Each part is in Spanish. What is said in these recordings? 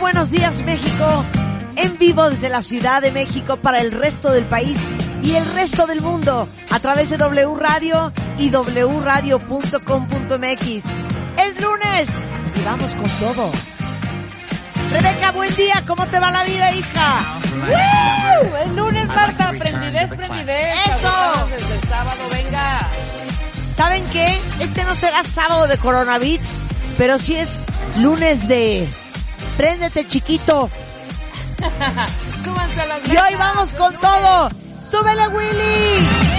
Buenos días México, en vivo desde la Ciudad de México para el resto del país y el resto del mundo a través de W Radio y wradio.com.mx. Es lunes y vamos con todo. Rebeca, buen día, ¿cómo te va la vida, hija? ¡Woo! Es lunes, Marta, prendidez, prendidez. ¡Eso! Desde el sábado, venga. ¿Saben qué? Este no será sábado de coronavirus, pero sí es lunes de préndete chiquito. Y hoy vamos con todo. ¡Súbele, Willy!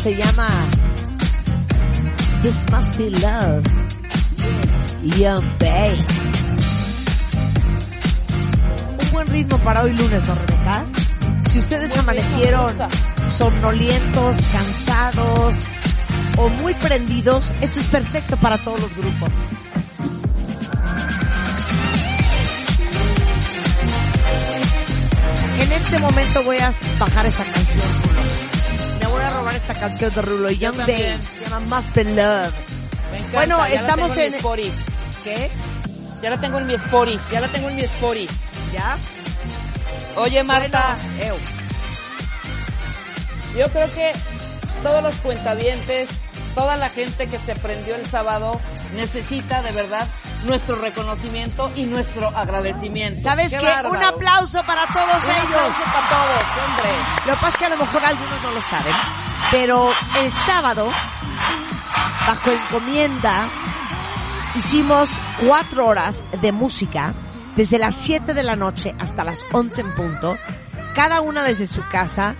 Se llama This Must Be Love. Young Bay. Un buen ritmo para hoy lunes, ¿no, Rebeca? Si ustedes amanecieron somnolientos, cansados o muy prendidos, esto es perfecto para todos los grupos. En este momento voy a bajar esta canción. Esta canción de Rulo. Young Bay. también. Se llama Must Be Love. Me encanta. Bueno, estamos en- Spotify. ¿Qué? Ya la tengo en mi Spotify. Ya la tengo en mi Spotify. ¿Ya? Oye, Marta, Bueno, yo creo que todos los cuentavientes, toda la gente que se prendió el sábado necesita de verdad nuestro reconocimiento y nuestro agradecimiento. ¿Sabes qué? Un aplauso para todos Un ellos. aplauso para todos, hombre. Lo que pasa es que a lo mejor algunos no lo saben, pero el sábado, bajo encomienda, hicimos cuatro horas de música, desde las 7 de la noche hasta las 11 en punto, cada una desde su casa,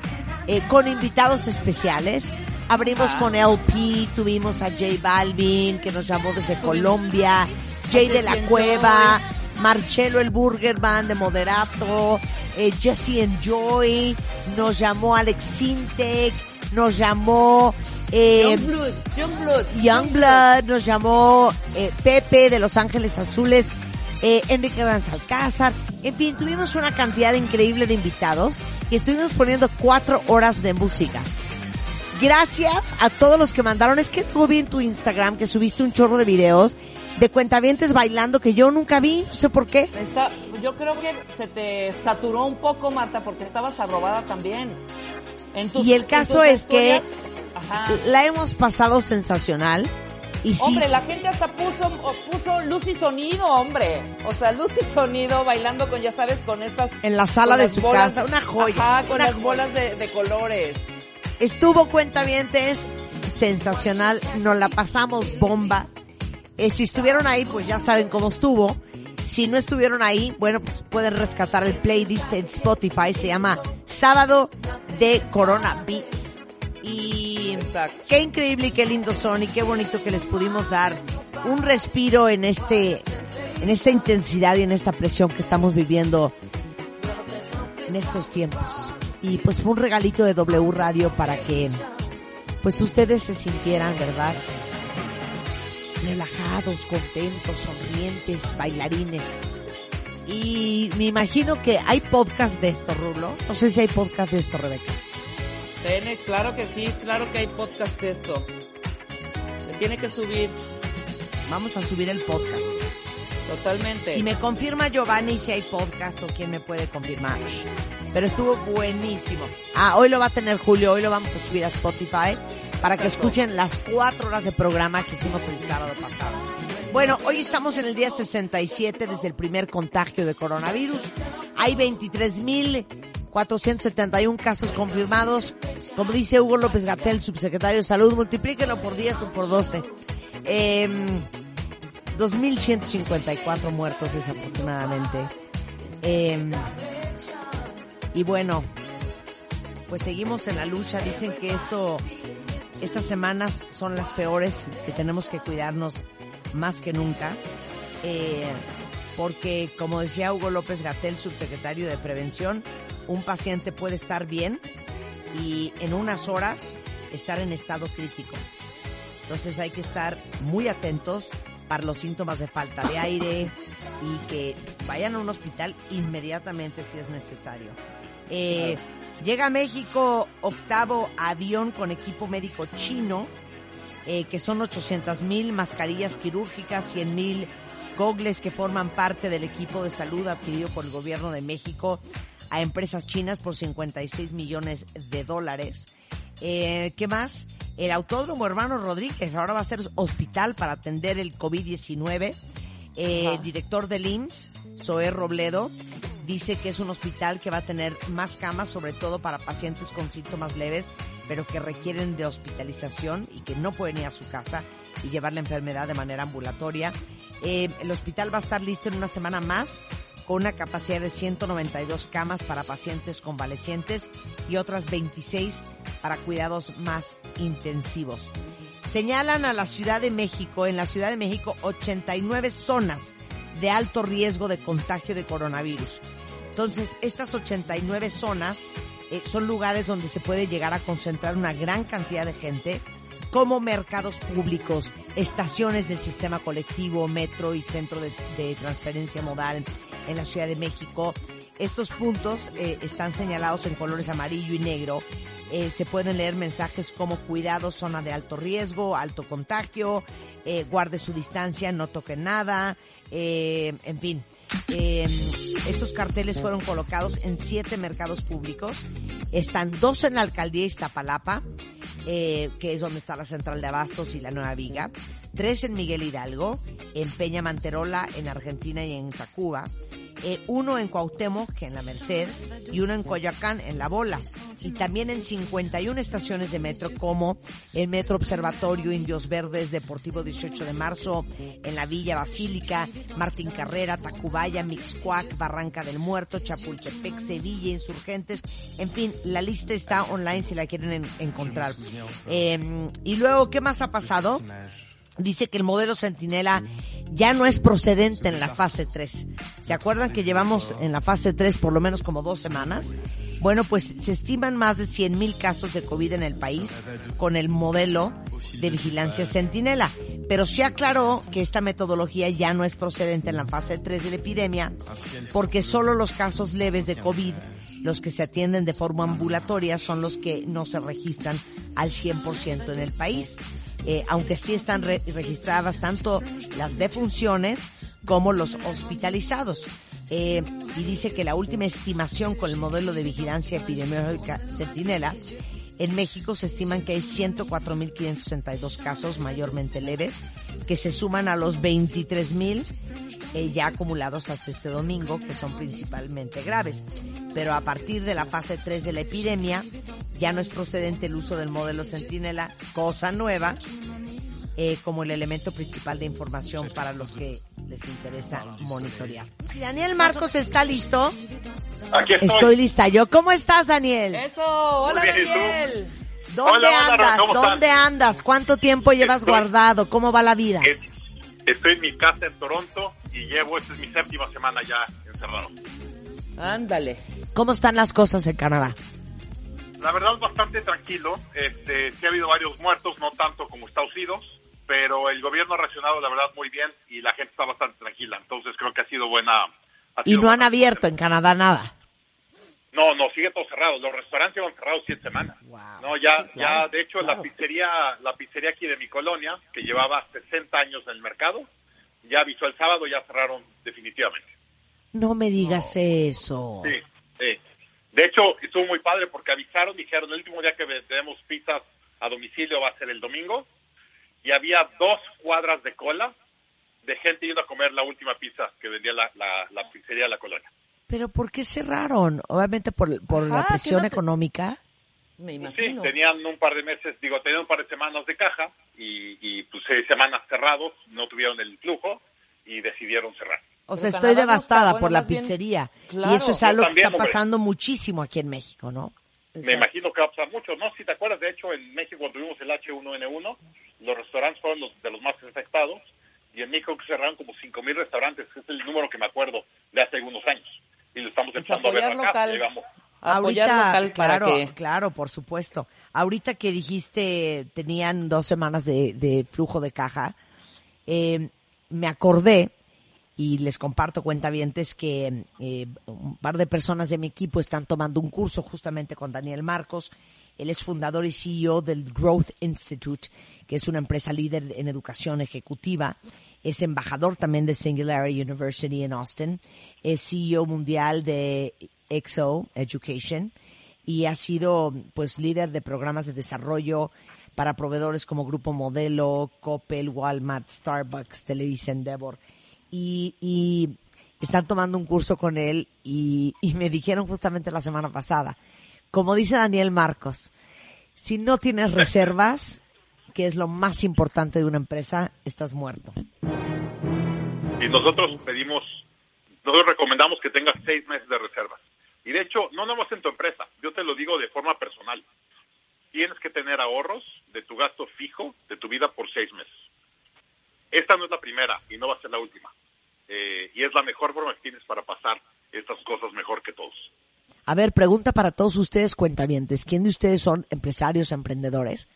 eh, con invitados especiales. Abrimos Ah. con LP, tuvimos a J Balvin, que nos llamó desde Colombia, Jay de la Cueva, Marcelo el Burger Band de Moderato, eh, Jesse Enjoy, nos llamó Alex Sintek, nos llamó eh, Youngblood, Youngblood. Youngblood, nos llamó eh, Pepe de Los Ángeles Azules, eh, Enrique Alcázar, en fin, tuvimos una cantidad increíble de invitados y estuvimos poniendo cuatro horas de música. Gracias a todos los que mandaron, es que luego vi en tu Instagram que subiste un chorro de videos de cuentavientes bailando que yo nunca vi, no sé por qué. Yo creo que se te saturó un poco, Marta, porque estabas arrobada también. En tus- Y el caso es que- Ajá. La hemos pasado sensacional y sí, Hombre, la gente hasta puso, puso luz y sonido, hombre. O sea, luz y sonido bailando con, ya sabes, con estas... en la sala de su bolas- casa, una joya. Ajá, con las joya. bolas de, de colores. Estuvo cuentavientes sensacional, nos la pasamos bomba. Eh, si estuvieron ahí, pues ya saben cómo estuvo. Si no estuvieron ahí, bueno, pues pueden rescatar el playlist en Spotify. Se llama Sábado de Corona Beats. Y Exacto. qué increíble y qué lindo son y qué bonito que les pudimos dar un respiro en este, en esta intensidad y en esta presión que estamos viviendo en estos tiempos. Y pues fue un regalito de W Radio para que pues ustedes se sintieran, ¿verdad? Relajados, contentos, sonrientes, bailarines. Y me imagino que hay podcast de esto, Rulo. No sé si hay podcast de esto, Rebeca. Tiene, claro que sí, claro que hay podcast de esto. Se tiene que subir Vamos a subir el podcast. totalmente. Si me confirma Giovanni si hay podcast o quién me puede confirmar. Pero estuvo buenísimo. Ah, hoy lo va a tener Julio, hoy lo vamos a subir a Spotify para que escuchen las cuatro horas de programa que hicimos el sábado pasado. Bueno, hoy estamos en el día 67 desde el primer contagio de coronavirus. Hay 23 mil 471 casos confirmados. Como dice Hugo López Gatel, subsecretario de Salud, multiplíquenlo por 10 o por 12. Eh, 2.154 muertos desafortunadamente. Eh, y bueno, pues seguimos en la lucha. Dicen que esto, estas semanas son las peores, que tenemos que cuidarnos más que nunca. Eh, porque como decía Hugo López Gatel, subsecretario de Prevención, un paciente puede estar bien y en unas horas estar en estado crítico. Entonces hay que estar muy atentos para los síntomas de falta de aire y que vayan a un hospital inmediatamente si es necesario. Eh, llega a México octavo avión con equipo médico chino, eh, que son 800 mil mascarillas quirúrgicas, 100 mil gogles que forman parte del equipo de salud adquirido por el gobierno de México a empresas chinas por 56 millones de dólares. Eh, ¿Qué más? El Autódromo Hermano Rodríguez ahora va a ser hospital para atender el COVID-19. Eh, director del IMSS, Zoé Robledo, dice que es un hospital que va a tener más camas, sobre todo para pacientes con síntomas leves, pero que requieren de hospitalización y que no pueden ir a su casa y llevar la enfermedad de manera ambulatoria. Eh, el hospital va a estar listo en una semana más con una capacidad de 192 camas para pacientes convalecientes y otras 26 para cuidados más intensivos. Señalan a la Ciudad de México, en la Ciudad de México, 89 zonas de alto riesgo de contagio de coronavirus. Entonces, estas 89 zonas eh, son lugares donde se puede llegar a concentrar una gran cantidad de gente, como mercados públicos, estaciones del sistema colectivo, metro y centro de, de transferencia modal en la Ciudad de México. Estos puntos eh, están señalados en colores amarillo y negro. Eh, se pueden leer mensajes como cuidado, zona de alto riesgo, alto contagio, eh, guarde su distancia, no toque nada, eh, en fin. Eh, estos carteles fueron colocados en siete mercados públicos. Están dos en la alcaldía Iztapalapa, eh, que es donde está la central de abastos y la nueva viga. Tres en Miguel Hidalgo, en Peña Manterola, en Argentina y en Tacuba. Eh, uno en Cuauhtémoc, que en la Merced, y uno en Coyoacán, en La Bola. Y también en 51 estaciones de metro, como el Metro Observatorio, Indios Verdes, Deportivo 18 de Marzo, en la Villa Basílica, Martín Carrera, Tacubaya, Mixcuac, Barranca del Muerto, Chapultepec, Sevilla, Insurgentes. En fin, la lista está online si la quieren en- encontrar. Eh, y luego, ¿qué más ha pasado? Dice que el modelo Centinela ya no es procedente en la fase 3. ¿Se acuerdan que llevamos en la fase 3 por lo menos como dos semanas? Bueno, pues se estiman más de 100 mil casos de COVID en el país con el modelo de vigilancia Centinela. Pero se aclaró que esta metodología ya no es procedente en la fase 3 de la epidemia porque solo los casos leves de COVID, los que se atienden de forma ambulatoria, son los que no se registran al 100% en el país eh, aunque sí están re- registradas tanto las defunciones como los hospitalizados. Eh, y dice que la última estimación con el modelo de vigilancia epidemiológica Centinela, en México se estiman que hay 104.562 casos mayormente leves, que se suman a los 23.000 eh, ya acumulados hasta este domingo, que son principalmente graves. Pero a partir de la fase 3 de la epidemia, ya no es procedente el uso del modelo Centinela, cosa nueva, eh, como el elemento principal de información para los que les interesa monitorear. Daniel Marcos está listo. Aquí estoy. Estoy lista yo. ¿Cómo estás, Daniel? Eso, hola. Daniel. ¿Dónde Hola, hola, andas? ¿Dónde andas? ¿Cuánto tiempo llevas Estoy- guardado? ¿Cómo va la vida? Es- Estoy en mi casa en Toronto y llevo, esta es mi séptima semana ya encerrado. Ándale. ¿Cómo están las cosas en Canadá? La verdad bastante tranquilo. Este, sí ha habido varios muertos, no tanto como Estados Unidos, pero el gobierno ha reaccionado la verdad muy bien y la gente está bastante tranquila. Entonces creo que ha sido buena. ha Y no han abierto en Canadá nada. No, no, sigue todo cerrado. Los restaurantes llevan cerrados siete semanas. Wow. No, ya, Sí, claro, ya, de hecho, claro. la pizzería, la pizzería aquí de mi colonia, que llevaba 60 años en el mercado, ya avisó el sábado, ya cerraron definitivamente. No me digas eso. Sí, sí. De hecho, estuvo muy padre porque avisaron, dijeron, el último día que vendemos pizzas a domicilio va a ser el domingo, y había dos cuadras de cola de gente yendo a comer la última pizza que vendía la, la, la pizzería de la colonia. Pero ¿por qué cerraron? Obviamente por, por la Ajá, presión que no te- económica. Me Pues sí, imagino. tenían un par de meses, digo, tenían un par de semanas de caja y, y pues seis semanas cerrados, no tuvieron el flujo y decidieron cerrar. O sea, estoy Canadá no devastada bueno, por la bien- pizzería. Claro. Y eso es algo que está hombre. pasando muchísimo aquí en México, ¿no? Me imagino que va a pasar mucho, ¿no? Si te acuerdas, de hecho, en México cuando tuvimos el H1N1, los restaurantes fueron los, de los más afectados y en México cerraron como 5.000 restaurantes, que es el número que me acuerdo de hace algunos años. Y lo estamos Pues empezando a ver apoyar acá. local. Llegamos. Apoyar local para claro, que... claro, por supuesto. Ahorita que dijiste tenían dos semanas de, de flujo de caja, eh, me acordé y les comparto cuentavientes que eh, un par de personas de mi equipo están tomando un curso justamente con Daniel Marcos. Él es fundador y CEO del Growth Institute, que es una empresa líder en educación ejecutiva. Es embajador también de Singularity University en Austin. Es CEO mundial de EXO Education y ha sido pues líder de programas de desarrollo para proveedores como Grupo Modelo, Coppel, Walmart, Starbucks, Televisa Endeavor. Y, y están tomando un curso con él y, y me dijeron justamente la semana pasada, como dice Daniel Marcos, si no tienes reservas, que es lo más importante de una empresa, estás muerto. Y nosotros pedimos, nosotros recomendamos que tengas seis meses de reservas. Y de hecho, no nomás en tu empresa, yo te lo digo de forma personal. Tienes que tener ahorros de tu gasto fijo de tu vida por seis meses. Esta no es la primera y no va a ser la última. Eh, y es la mejor forma que tienes para pasar estas cosas mejor que todos. A ver, pregunta para todos ustedes cuentavientes. ¿Quién de ustedes son empresarios, emprendedores?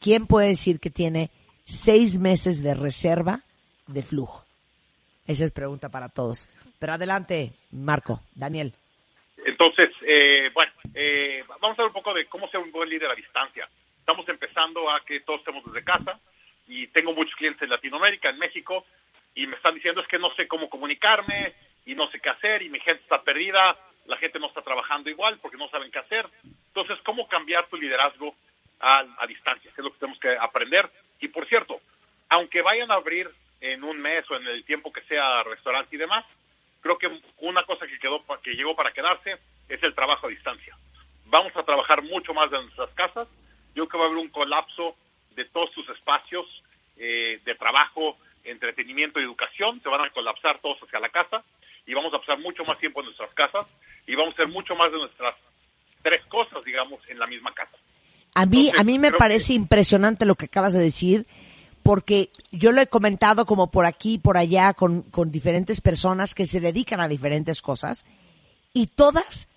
¿Quién puede decir que tiene seis meses de reserva de flujo? Esa es pregunta para todos. Pero adelante, Marco, Daniel. Entonces, eh, bueno, eh, vamos a ver un poco de cómo ser un buen líder a distancia. Estamos empezando a que todos estemos desde casa y tengo muchos clientes en Latinoamérica, en México, y me están diciendo es que no sé cómo comunicarme y no sé qué hacer y mi gente está perdida, la gente no está trabajando igual porque no saben qué hacer. Entonces, ¿cómo cambiar tu liderazgo a, a distancia? Es lo que tenemos que aprender. Y por cierto, aunque vayan a abrir en un mes o en el tiempo que sea restaurante y demás, creo que una cosa que quedó que llegó para quedarse es el trabajo a distancia. Vamos a trabajar mucho más de nuestras casas. Yo creo que va a haber un colapso de todos tus espacios eh, de trabajo, entretenimiento y educación. Se van a colapsar todos hacia la casa y vamos a pasar mucho más tiempo en nuestras casas y vamos a hacer mucho más de nuestras tres cosas, digamos, en la misma casa. A mí, Entonces, a mí me parece que- impresionante lo que acabas de decir, porque yo lo he comentado como por aquí, por allá, con, con diferentes personas que se dedican a diferentes cosas, y todas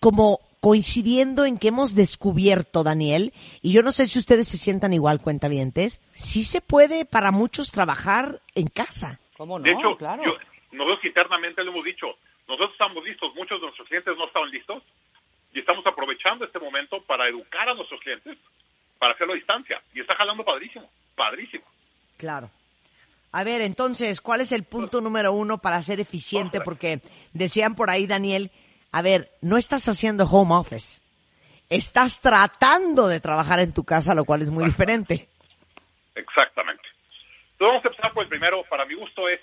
como coincidiendo en que hemos descubierto, Daniel, y yo no sé si ustedes se sientan igual, cuentavientes, sí se puede para muchos trabajar en casa. ¿Cómo no? De hecho, claro. yo- nosotros internamente lo hemos dicho, nosotros estamos listos, muchos de nuestros clientes no estaban listos y estamos aprovechando este momento para educar a nuestros clientes para hacerlo a distancia y está jalando padrísimo, padrísimo. Claro. A ver, entonces, ¿cuál es el punto número uno para ser eficiente? Porque decían por ahí, Daniel, a ver, no estás haciendo home office. Estás tratando de trabajar en tu casa, lo cual es muy diferente. Exactamente. Entonces vamos a empezar por el primero, para mi gusto es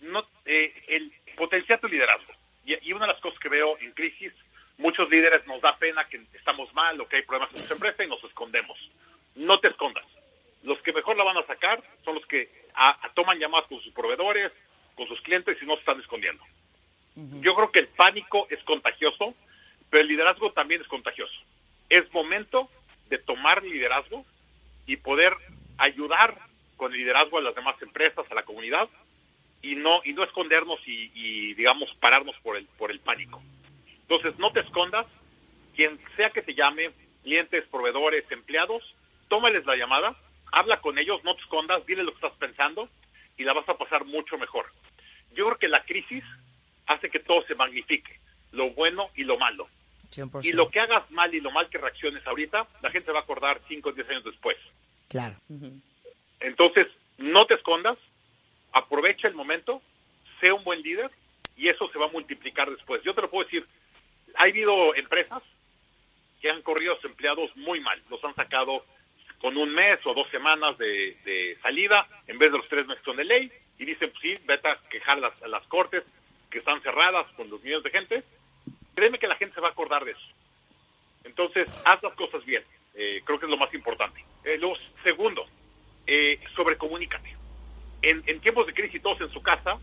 no, eh, el potenciar tu liderazgo. Y, y una de las cosas que veo en crisis, muchos líderes nos da pena que estamos mal o que hay problemas en nuestra empresa y nos escondemos. No te escondas. Los que mejor la van a sacar son los que a- a- toman llamadas con sus proveedores, con sus clientes y no se están escondiendo. Yo creo que el pánico es contagioso, pero el liderazgo también es contagioso. Es momento de tomar liderazgo y poder ayudar con el liderazgo a las demás empresas, a la comunidad y no y no escondernos y, y, digamos pararnos por el por el pánico. Entonces no te escondas, quien sea que te llame, clientes, proveedores, empleados, tómales la llamada, habla con ellos, no te escondas, dile lo que estás pensando y la vas a pasar mucho mejor. Yo creo que la crisis hace que todo se magnifique, lo bueno y lo malo. Y lo que hagas mal y lo mal que reacciones ahorita, la gente va a acordar 5 o 10 años después. Claro. Entonces, no te escondas, aprovecha el momento, sé un buen líder y eso se va a multiplicar después. Yo te lo puedo decir, ha habido empresas que han corrido a sus empleados muy mal, los han sacado con un mes o dos semanas de, de salida en vez de los tres meses son de ley y dicen, pues sí, vete a quejar las, a las cortes. que están cerradas con los millones de gente, créeme que la gente se va a acordar de eso. Entonces, haz las cosas bien. Eh, creo que es lo más importante. Eh, lo segundo, eh, sobrecomunícate. En, en tiempos de crisis, todos en su casa,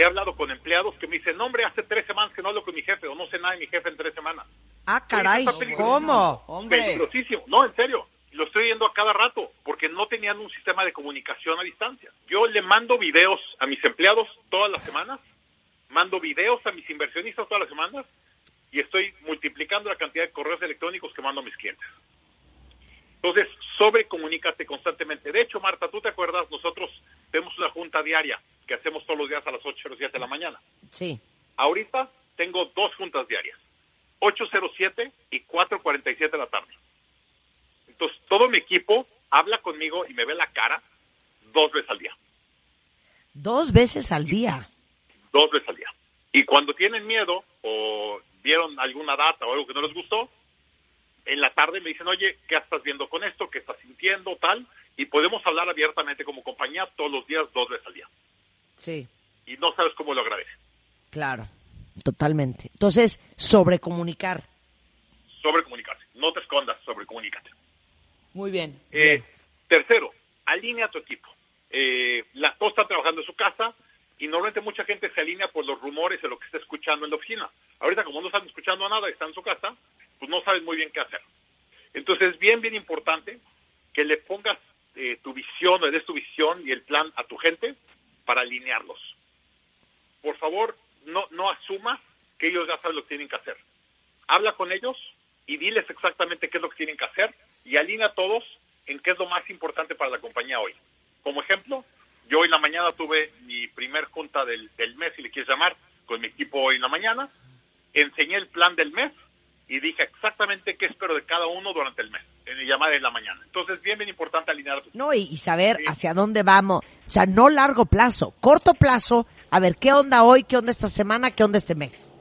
he hablado con empleados que me dicen, no, hombre, hace tres semanas que no hablo con mi jefe o no sé nada de mi jefe en tres semanas. Ah, caray. ¿cómo? Hombre. Peligrosísimo. No, en serio. Lo estoy viendo a cada rato porque no tenían un sistema de comunicación a distancia. Yo le mando videos a mis empleados todas las semanas, mando videos a mis inversionistas todas las semanas y estoy multiplicando la cantidad de correos electrónicos que mando a mis clientes. Entonces, sobrecomunícate constantemente. De hecho, Marta, ¿tú te acuerdas? Nosotros tenemos una junta diaria que hacemos todos los días a las 8 o 7 de la mañana. Sí. Ahorita tengo dos juntas diarias, 8.07 y 4.47 de la tarde. Entonces, todo mi equipo habla conmigo y me ve la cara dos veces al día, Dos veces al día. dos veces al día. Y cuando tienen miedo o vieron alguna data o algo que no les gustó, en la tarde me dicen, oye, ¿qué estás viendo con esto? ¿Qué estás sintiendo? Tal. Y podemos hablar abiertamente como compañía todos los días, dos veces al día. Sí, Y no sabes cómo lo agradece. claro. Totalmente. Entonces, sobrecomunicar. Sobrecomunicarse. No te escondas, sobrecomunícate. Muy bien. Eh, tercero, alinea a tu equipo. Eh, la, todos están trabajando en su casa y normalmente mucha gente se alinea por los rumores de lo que está escuchando en la oficina. Ahorita como no están escuchando nada y están en su casa, pues no sabes muy bien qué hacer. Entonces es bien, bien importante que le pongas eh, tu visión, le des tu visión y el plan a tu gente para alinearlos. Por favor, no, no asumas que ellos ya saben lo que tienen que hacer. Habla con ellos y diles exactamente qué es lo que tienen que hacer y alinea a todos en qué es lo más importante para la compañía hoy. Como ejemplo, yo hoy en la mañana tuve mi primer junta del, del mes, si le quieres llamar, con mi equipo hoy en la mañana. Enseñé el plan del mes y dije exactamente qué espero de cada uno durante el mes, en mi llamada en la mañana. Entonces, bien, bien importante alinear tus No, y, y saber hacia dónde vamos. O sea, no largo plazo, corto plazo. A ver, ¿qué onda hoy? ¿Qué onda esta semana? ¿Qué onda este mes?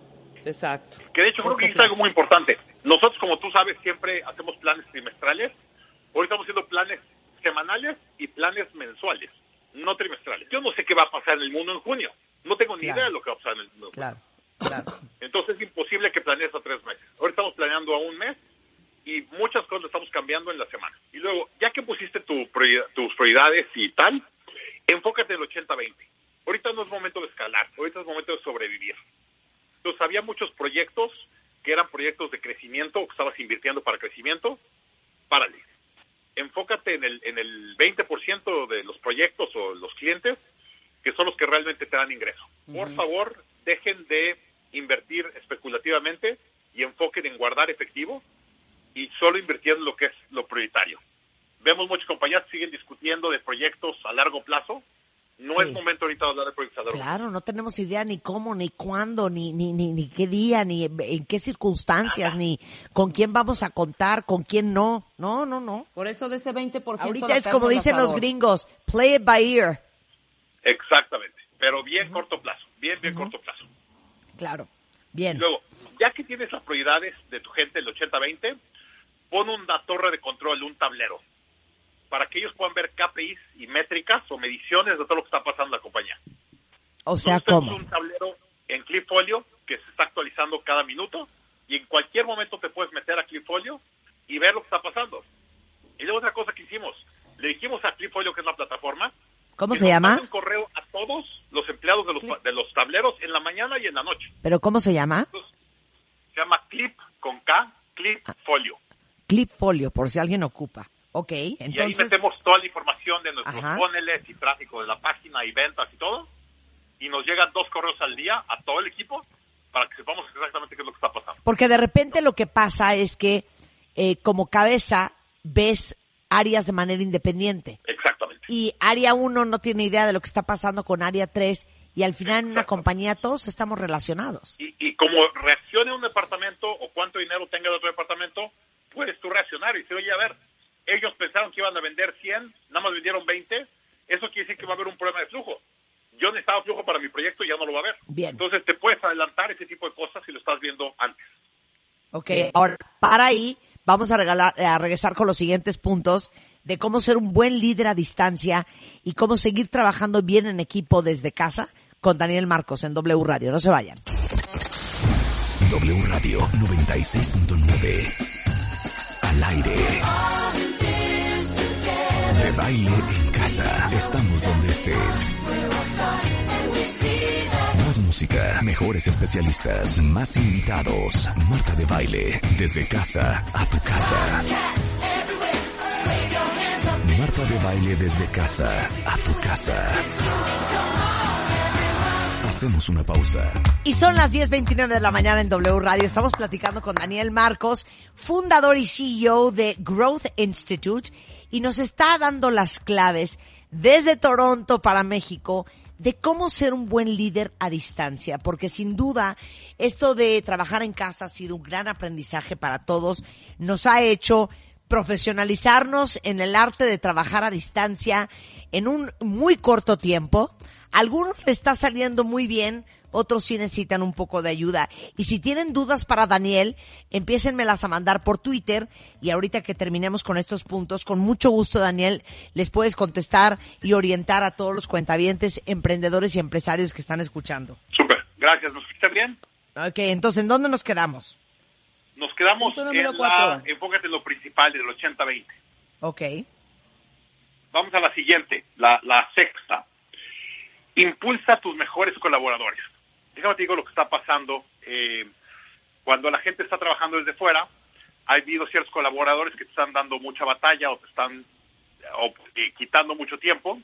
Exacto. Que de hecho creo que es algo muy importante. Nosotros, como tú sabes, siempre hacemos planes trimestrales. Hoy estamos haciendo planes semanales y planes mensuales, no trimestrales. Yo no sé qué va a pasar en el mundo en junio. No tengo ni Claro. idea de lo que va a pasar en el mundo. Claro, claro. Entonces es imposible que planees a tres meses. Ahora estamos planeando a un mes y muchas cosas estamos cambiando en la semana. Y luego, ya que pusiste tu tus prioridades y tal, enfócate en el 80-20. Ahorita no es momento de escalar, ahorita es momento de sobrevivir. Entonces había muchos proyectos que eran proyectos de crecimiento, que estabas invirtiendo para crecimiento, párale. Enfócate en el, en el 20% de los proyectos o los clientes que son los que realmente te dan ingreso. Por favor, dejen de invertir especulativamente y enfoquen en guardar efectivo y solo invirtiendo en lo que es lo prioritario. Vemos muchas compañías que siguen discutiendo de proyectos a largo plazo. No Sí. es momento ahorita de hablar de plazo. Claro, no tenemos idea ni cómo, ni cuándo, ni, ni, ni, ni qué día, ni en qué circunstancias, ni con quién vamos a contar, con quién no. No, no, no. Por eso de ese 20% Ahorita es como dicen los gringos, play it by ear. Exactamente, pero bien corto plazo, bien, bien corto plazo. Claro. Bien. Luego, ya que tienes las prioridades de tu gente, el 80-20, pon una torre de control, un tablero, para que ellos puedan ver KPIs y métricas o mediciones de todo lo que está pasando en la compañía. O sea, tenemos ¿cómo? un tablero en Clipfolio que se está actualizando cada minuto y en cualquier momento te puedes meter a Clipfolio y ver lo que está pasando. Y luego otra cosa que hicimos, le dijimos a Clipfolio, que es la plataforma, ¿Cómo que se nos llama? un correo a todos los empleados de los, de los tableros en la mañana y en la noche. ¿Pero cómo se llama? Entonces, se llama Clip con K, Clipfolio. Clipfolio, por si alguien ocupa. Ok, y ahí entonces... metemos toda la información de nuestros Ajá. y tráfico de la página y ventas y todo. Y nos llegan dos correos al día a todo el equipo para que sepamos exactamente qué es lo que está pasando. Porque de repente lo que pasa es que eh, como cabeza ves áreas de manera independiente. Exactamente. Y área 1 no tiene idea de lo que está pasando con área 3 y al final en una compañía todos estamos relacionados. Y, y como reaccione un departamento o cuánto dinero tenga el otro departamento, puedes tú reaccionar y decir, oye, a ver, ellos pensaron que iban a vender 100, nada más vendieron 20, eso quiere decir que va a haber un problema de flujo. Yo necesitaba flujo para mi proyecto y ya no lo va a haber. Bien. Entonces te puedes adelantar ese tipo de cosas si lo estás viendo antes. Ok, ahora para ahí vamos a, regalar, a regresar con los siguientes puntos de cómo ser un buen líder a distancia y cómo seguir trabajando bien en equipo desde casa con Daniel Marcos en W Radio. No se vayan. W Radio 96.9. Al aire. De baile en casa. Estamos donde estés. Más música, mejores especialistas, más invitados. Marta de baile, desde casa a tu casa. Marta de baile desde casa a tu casa. Hacemos una pausa. Y son las 10.29 de la mañana en W Radio. Estamos platicando con Daniel Marcos, fundador y CEO de Growth Institute, y nos está dando las claves desde Toronto para México de cómo ser un buen líder a distancia, porque sin duda esto de trabajar en casa ha sido un gran aprendizaje para todos, nos ha hecho profesionalizarnos en el arte de trabajar a distancia en un muy corto tiempo. Algunos le está saliendo muy bien, otros sí necesitan un poco de ayuda. Y si tienen dudas para Daniel, empiécenmelas a mandar por Twitter y ahorita que terminemos con estos puntos, con mucho gusto Daniel, les puedes contestar y orientar a todos los cuentavientes, emprendedores y empresarios que están escuchando. Súper, gracias. ¿Nos escuchan bien? Ok, entonces, ¿en dónde nos quedamos? Nos quedamos en la, enfócate en lo principal del 80-20. Ok. Vamos a la siguiente, la, la sexta. Impulsa a tus mejores colaboradores. Déjame te digo lo que está pasando. eh, cuando la gente está trabajando desde fuera, ha habido ciertos colaboradores que te están dando mucha batalla o te están o, eh, quitando mucho tiempo.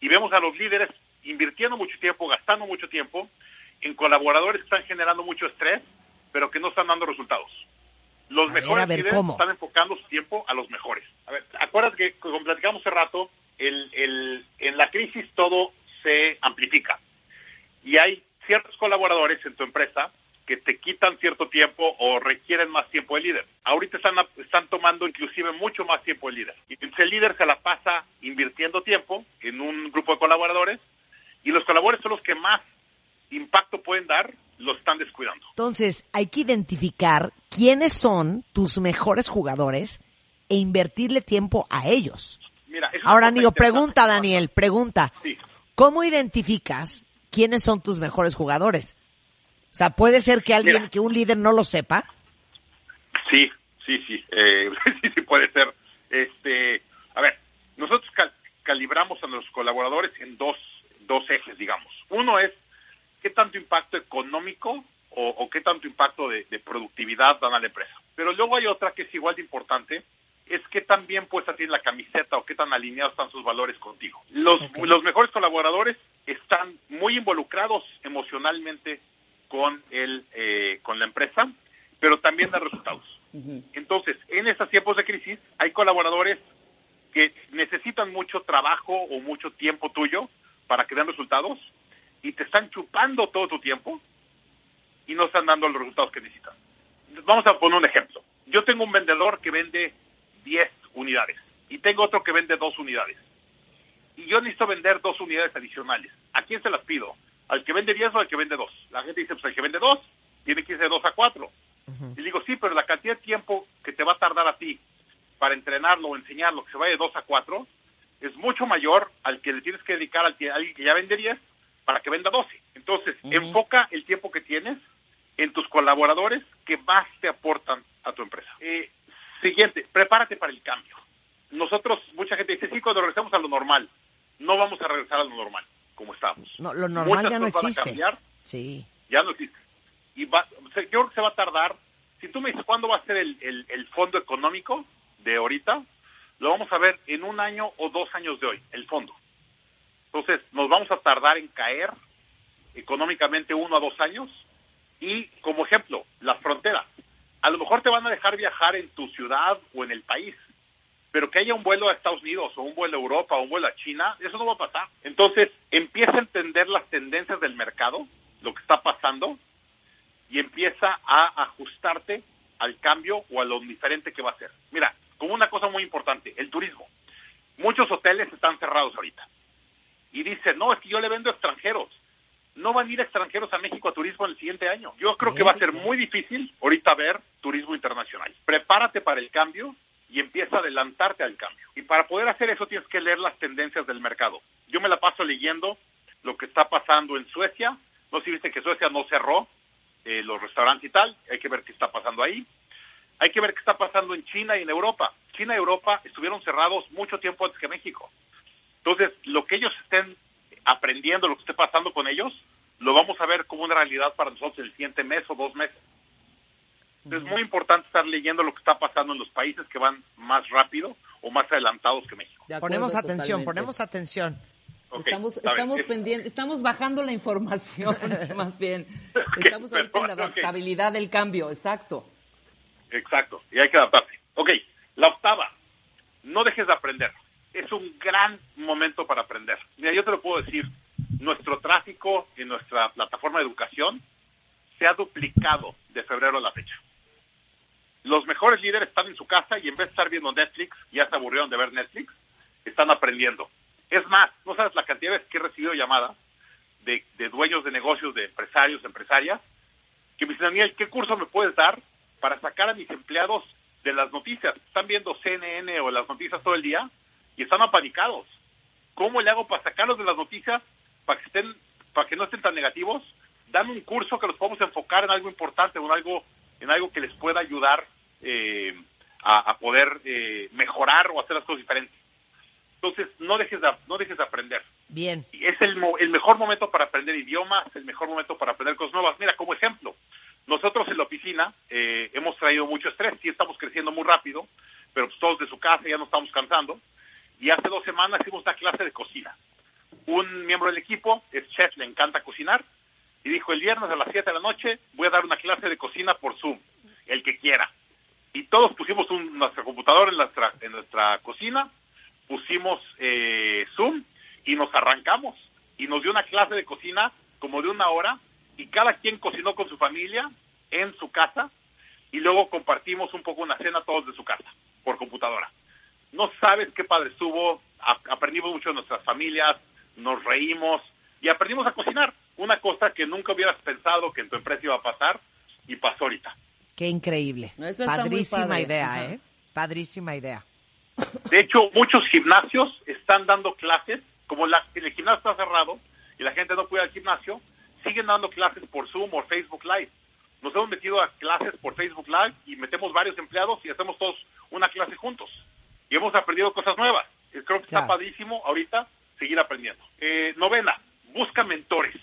Y vemos a los líderes invirtiendo mucho tiempo, gastando mucho tiempo en colaboradores que están generando mucho estrés, pero que no están dando resultados. Los A mejores ver, líderes ¿cómo? están enfocando su tiempo a los mejores. A ver, acuérdate que, como platicamos hace rato, el, el, en la crisis todo se amplifica. Y hay ciertos colaboradores en tu empresa que te quitan cierto tiempo o requieren más tiempo de líder. Ahorita están, están tomando inclusive mucho más tiempo de líder. Y entonces el líder se la pasa invirtiendo tiempo en un grupo de colaboradores y los colaboradores son los que más impacto pueden dar, los están descuidando. Entonces, hay que identificar quiénes son tus mejores jugadores e invertirle tiempo a ellos. Mira, Ahora, interesante pregunta. Daniel, pregunta. Sí. ¿Cómo identificas quiénes son tus mejores jugadores? O sea, puede ser que alguien, Mira. que un líder no lo sepa. Sí, sí, sí, eh, sí, sí puede ser. Este, a ver, nosotros cal- calibramos a nuestros colaboradores en dos, dos ejes, digamos. Uno es qué tanto impacto económico o, o qué tanto impacto de, de productividad dan a la empresa. Pero luego hay otra que es igual de importante, es qué tan bien puesta tiene la camiseta o qué tan alineados están sus valores contigo. Los, los mejores colaboradores están muy involucrados emocionalmente con el, eh, con la empresa, pero también dan resultados. Entonces, en estos tiempos de crisis, hay colaboradores que necesitan mucho trabajo o mucho tiempo tuyo para que den resultados y te están chupando todo tu tiempo y no están dando los resultados que necesitan. Vamos a poner un ejemplo. Yo tengo un vendedor que vende 10 unidades y tengo otro que vende 2 unidades. Y yo necesito vender dos unidades adicionales. ¿A quién se las pido? ¿Al que vende 10 o al que vende 2? La gente dice, pues el que vende 2 tiene que irse de 2 a 4. Y digo, sí, pero la cantidad de tiempo que te va a tardar a ti para entrenarlo o enseñarlo, que se vaya de 2 a 4, es mucho mayor al que le tienes que dedicar al que, a alguien que ya vende 10 para que venda 12. Entonces, enfoca el tiempo que tienes en tus colaboradores que más te aportan a tu empresa. Eh, siguiente, prepárate para el cambio. Nosotros, mucha gente dice, sí, cuando regresemos a lo normal, no vamos a regresar a lo normal, como estábamos. No, lo normal Muchas ya no cosas van a existe. cambiar, Sí. ya no existe. Y va, o sea, yo creo que se va a tardar. Si tú me dices cuándo va a ser el, el, el fondo económico de ahorita, lo vamos a ver en un año o dos años de hoy, el fondo. Entonces, nos vamos a tardar en caer económicamente uno a dos años. Y como ejemplo, las fronteras. A lo mejor te van a dejar viajar en tu ciudad o en el país, pero que haya un vuelo a Estados Unidos o un vuelo a Europa o un vuelo a China, eso no va a pasar. Entonces, empieza a entender las tendencias del mercado, lo que está pasando, y empieza a ajustarte al cambio o a lo diferente que va a ser. Mira, como una cosa muy importante, el turismo. Muchos hoteles están cerrados ahorita. Y dicen, no, es que yo le vendo a extranjeros. No van a ir extranjeros a México a turismo en el siguiente año. Yo creo que va a ser muy difícil ahorita ver turismo internacional. Prepárate para el cambio y empieza a adelantarte al cambio. Y para poder hacer eso tienes que leer las tendencias del mercado. Yo me la paso leyendo lo lo que está pasando en Suecia. No sé si viste que Suecia no cerró eh, los restaurantes y tal. Hay que ver qué está pasando ahí. Hay que ver qué está pasando en China y en Europa. China y Europa estuvieron cerrados mucho tiempo antes que México. Entonces, lo que ellos estén aprendiendo, lo que esté pasando con ellos, lo vamos a ver como una realidad para nosotros el siguiente mes o dos meses. Es muy importante estar leyendo lo que está pasando en los países que van más rápido o más adelantados que México. Ponemos atención, ponemos atención. estamos estamos pendientes, estamos bajando la información, más bien. Estamos ahorita en la adaptabilidad del cambio, exacto. Exacto, y hay que adaptarse. Ok, la octava, no dejes de aprender. Es un gran momento para aprender. Mira, yo te lo puedo decir, nuestro tráfico en nuestra plataforma de educación se ha duplicado de febrero a la fecha los mejores líderes están en su casa y en vez de estar viendo Netflix, ya se aburrieron de ver Netflix, están aprendiendo. Es más, no sabes la cantidad de veces que he recibido llamadas de, dueños de negocios, de empresarios, empresarias, que me dicen, Daniel, ¿qué curso me puedes dar para sacar a mis empleados de las noticias? Están viendo CNN o las noticias todo el día y están apanicados. ¿Cómo le hago para sacarlos de las noticias para que estén, para que no estén tan negativos? Dan un curso que los podemos enfocar en algo importante, en algo, en algo que les pueda ayudar eh, a, poder eh, mejorar o hacer las cosas diferentes. Entonces, no dejes de, no dejes de aprender. Bien. Es el, el mejor momento para aprender idiomas, el mejor momento para aprender cosas nuevas. Mira, como ejemplo, nosotros en la oficina eh, hemos traído mucho estrés, sí estamos creciendo muy rápido, pero pues todos de su casa ya nos estamos cansando. Y hace dos semanas hicimos una clase de cocina. Un miembro del equipo es chef, le encanta cocinar, y dijo, el viernes a las 7 de la noche voy a dar una clase de cocina por Zoom, el que quiera y todos pusimos un, nuestra computadora en nuestra, en nuestra cocina, pusimos eh, Zoom y nos arrancamos. Y nos dio una clase de cocina como de una hora y cada quien cocinó con su familia en su casa y luego compartimos un poco una cena todos de su casa por computadora. No sabes qué padre estuvo, aprendimos mucho de nuestras familias, nos reímos y aprendimos a cocinar, una cosa que nunca hubieras pensado que en tu empresa iba a pasar y pasó ahorita. Qué increíble. Padrísima idea, ¿eh? Padrísima idea. De hecho, muchos gimnasios están dando clases, como la, el gimnasio está cerrado y la gente no puede ir al gimnasio, siguen dando clases por Zoom o Facebook Live. Nos hemos metido a clases por Facebook Live y metemos varios empleados y hacemos todos una clase juntos. Y hemos aprendido cosas nuevas. Creo que está padrísimo ahorita seguir aprendiendo. Eh, novena, busca mentores.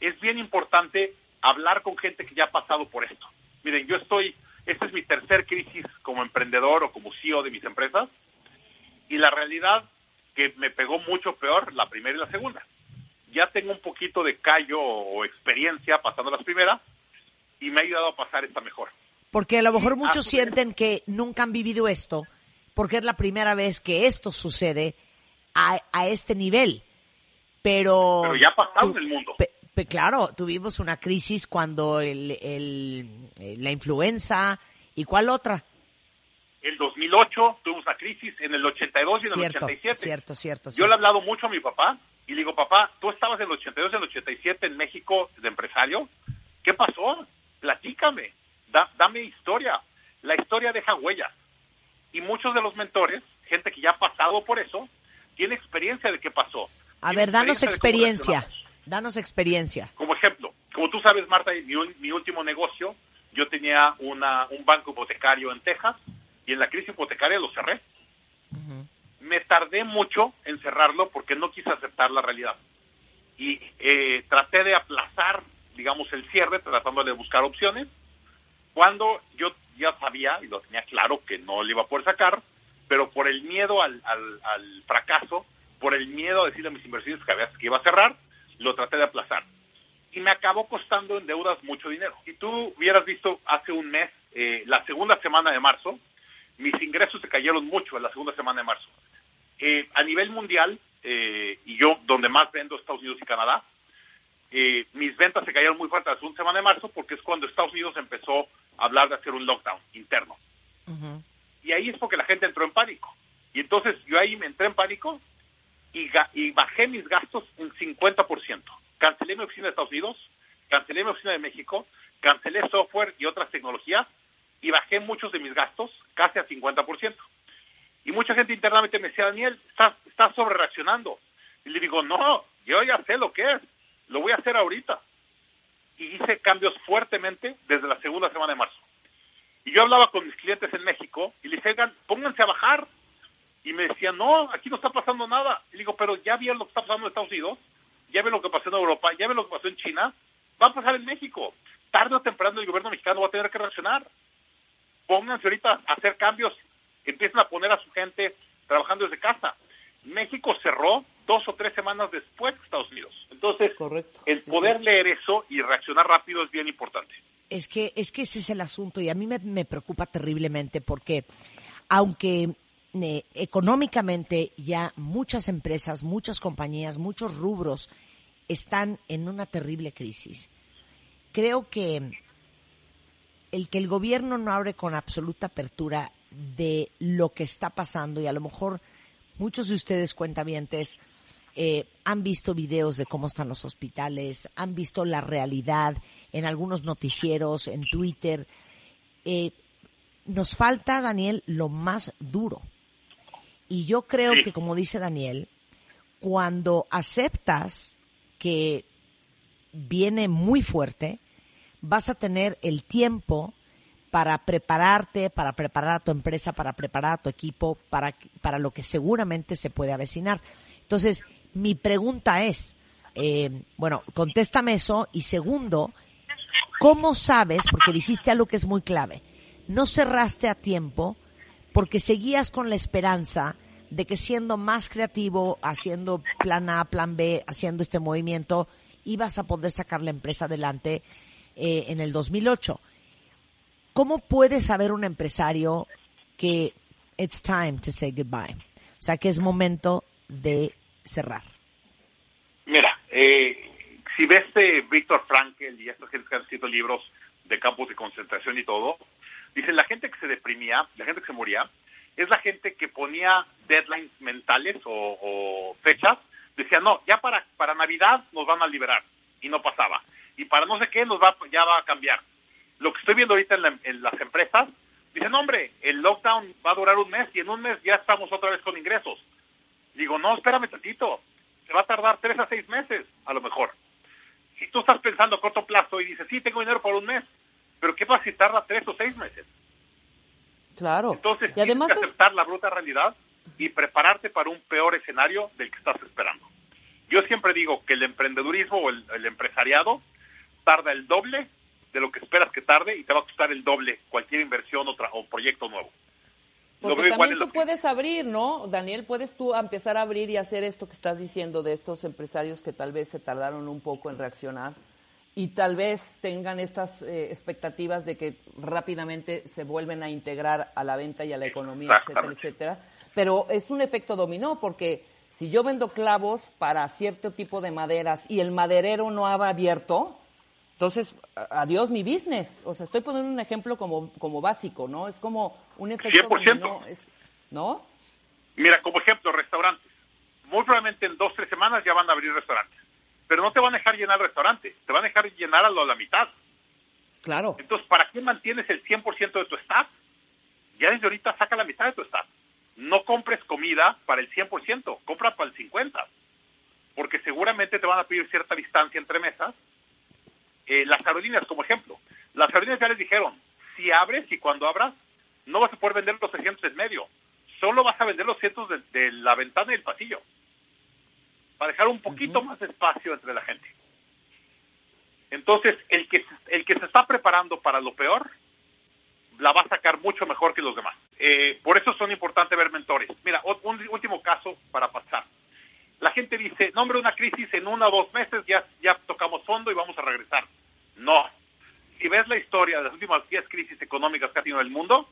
Es bien importante hablar con gente que ya ha pasado por esto. Miren, yo estoy, esta es mi tercer crisis como emprendedor o como CEO de mis empresas y la realidad que me pegó mucho peor la primera y la segunda. Ya tengo un poquito de callo o experiencia pasando las primeras y me ha ayudado a pasar esta mejor. Porque a lo mejor muchos sienten que nunca han vivido esto, porque es la primera vez que esto sucede a, a este nivel. Pero, Pero ya ha pasado en el mundo claro, tuvimos una crisis cuando el, la influenza y cuál otra. El 2008 tuvimos una crisis, en el 82 y en el 87. Cierto, cierto, Yo le he hablado mucho a mi papá y le digo, papá, tú estabas en el 82 y en el 87 en México de empresario. ¿Qué pasó? Platícame, dame historia. La historia deja huellas. Y muchos de los mentores, gente que ya ha pasado por eso, tiene experiencia de qué pasó. A ver, danos experiencia. Danos experiencia. Como ejemplo, como tú sabes, Marta, mi, mi último negocio, yo tenía una, un banco hipotecario en Texas y en la crisis hipotecaria lo cerré. Me tardé mucho en cerrarlo porque no quise aceptar la realidad. Y eh, traté de aplazar, digamos, el cierre, tratando de buscar opciones. Cuando yo ya sabía y lo tenía claro que no le iba a poder sacar, pero por el miedo al, al, al fracaso, por el miedo a decirle a mis inversiones que, había, que iba a cerrar, lo traté de aplazar. Y me acabó costando en deudas mucho dinero. Si tú hubieras visto hace un mes, eh, la segunda semana de marzo, mis ingresos se cayeron mucho en la segunda semana de marzo. Eh, a nivel mundial, eh, y yo donde más vendo Estados Unidos y Canadá, mis ventas se cayeron muy fuerte la segunda semana de marzo porque es cuando Estados Unidos empezó a hablar de hacer un lockdown interno. Y ahí es porque la gente entró en pánico. Y entonces yo ahí me entré en pánico y, bajé mis gastos un 50%. Cancelé mi oficina de Estados Unidos, cancelé mi oficina de México, cancelé software y otras tecnologías y bajé muchos de mis gastos casi a 50%. Y mucha gente internamente me decía, Daniel, estás, estás sobre reaccionando. Y le digo, no, yo ya sé lo que es, lo voy a hacer ahorita. Y hice cambios fuertemente desde la segunda semana de marzo. Y yo hablaba con mis clientes en México y les decía, pónganse a bajar. Y me decían, no, aquí no está pasando nada. Y digo, pero ya vieron lo que está pasando en Estados Unidos, ya ven lo que pasó en Europa, ya ven lo que pasó en China, va a pasar en México. Tarde o temprano el gobierno mexicano va a tener que reaccionar. Pónganse ahorita a hacer cambios, empiecen a poner a su gente trabajando desde casa. México cerró dos o tres semanas después de Estados Unidos. Entonces, el poder leer eso y reaccionar rápido es bien importante. Es que, es que ese es el asunto y a mí me, preocupa terriblemente porque aunque eh, económicamente ya muchas empresas, muchas compañías, muchos rubros están en una terrible crisis, creo que el que el gobierno no abre con absoluta apertura de lo que está pasando y a lo mejor muchos de ustedes cuentavientes eh, han visto videos de cómo están los hospitales, han visto la realidad en algunos noticieros, en Twitter. Eh, nos falta, Daniel, lo más duro. Y yo creo que, como dice Daniel, cuando aceptas que viene muy fuerte, vas a tener el tiempo para prepararte, para preparar a tu empresa, para preparar a tu equipo, para, para lo que seguramente se puede avecinar. Entonces, mi pregunta es, eh, bueno, contéstame eso y segundo, ¿cómo sabes, porque dijiste algo que es muy clave, no cerraste a tiempo porque seguías con la esperanza de que siendo más creativo, haciendo plan A, plan B, haciendo este movimiento, ibas a poder sacar la empresa adelante eh, en el 2008? ¿Cómo puede saber un empresario que it's time to say goodbye? O sea, que es momento de cerrar. Mira, eh, si ves eh, Víctor Frankel y estos gente que han escrito libros de campos de concentración y todo, dicen la gente que se deprimía, la gente que se moría, es la gente que ponía deadlines mentales o, fechas, decía, no, ya para, para Navidad nos van a liberar, y no pasaba. Y para no sé qué nos va, ya va a cambiar lo que estoy viendo ahorita en, las empresas, dicen, hombre, el lockdown va a durar un mes y en un mes ya estamos otra vez con ingresos. Digo, no, espérame tantito, se va a tardar tres a seis meses, a lo mejor. Si tú estás pensando a corto plazo y dices, sí, tengo dinero para un mes, pero ¿qué pasa si tarda tres o seis meses? Claro. Entonces, y además que aceptar la bruta realidad y prepararte para un peor escenario del que estás esperando. Yo siempre digo que el emprendedurismo o el empresariado tarda el doble de lo que esperas que tarde y te va a costar el doble cualquier inversión o, o proyecto nuevo. Porque también tú puedes abrir, ¿no? Daniel, puedes tú empezar a abrir y hacer esto que estás diciendo de estos empresarios que tal vez se tardaron un poco en reaccionar y tal vez tengan estas eh, expectativas de que rápidamente se vuelven a integrar a la venta y a la economía, etcétera, etcétera. Pero es un efecto dominó porque si yo vendo clavos para cierto tipo de maderas y el maderero no ha abierto, entonces, adiós mi business. O sea, estoy poniendo un ejemplo como, como básico, ¿no? Es como un efecto 100%. ¿no? Mira, como ejemplo, restaurantes. Muy probablemente en dos, tres semanas ya van a abrir restaurantes. Pero no te van a dejar llenar el restaurante, te van a dejar llenar a, la mitad. Claro. Entonces, ¿para qué mantienes el 100% de tu staff? Ya desde ahorita saca la mitad de tu staff. No compres comida para el 100%, compra para el 50%. Porque seguramente te van a pedir cierta distancia entre mesas eh, las aerolíneas, como ejemplo. Las aerolíneas ya les dijeron, si abres y cuando abras, no vas a poder vender los asientos en medio. Solo vas a vender los asientos de, la ventana y el pasillo. Para dejar un poquito más de espacio entre la gente. Entonces, el que, el que se está preparando para lo peor, la va a sacar mucho mejor que los demás. Eh, por eso son importantes ver mentores. Mira, un último caso para pasar la gente dice, nombre una crisis en uno o dos meses, ya, ya tocamos fondo y vamos a regresar. No. Si ves la historia de las últimas 10 crisis económicas que ha tenido el mundo,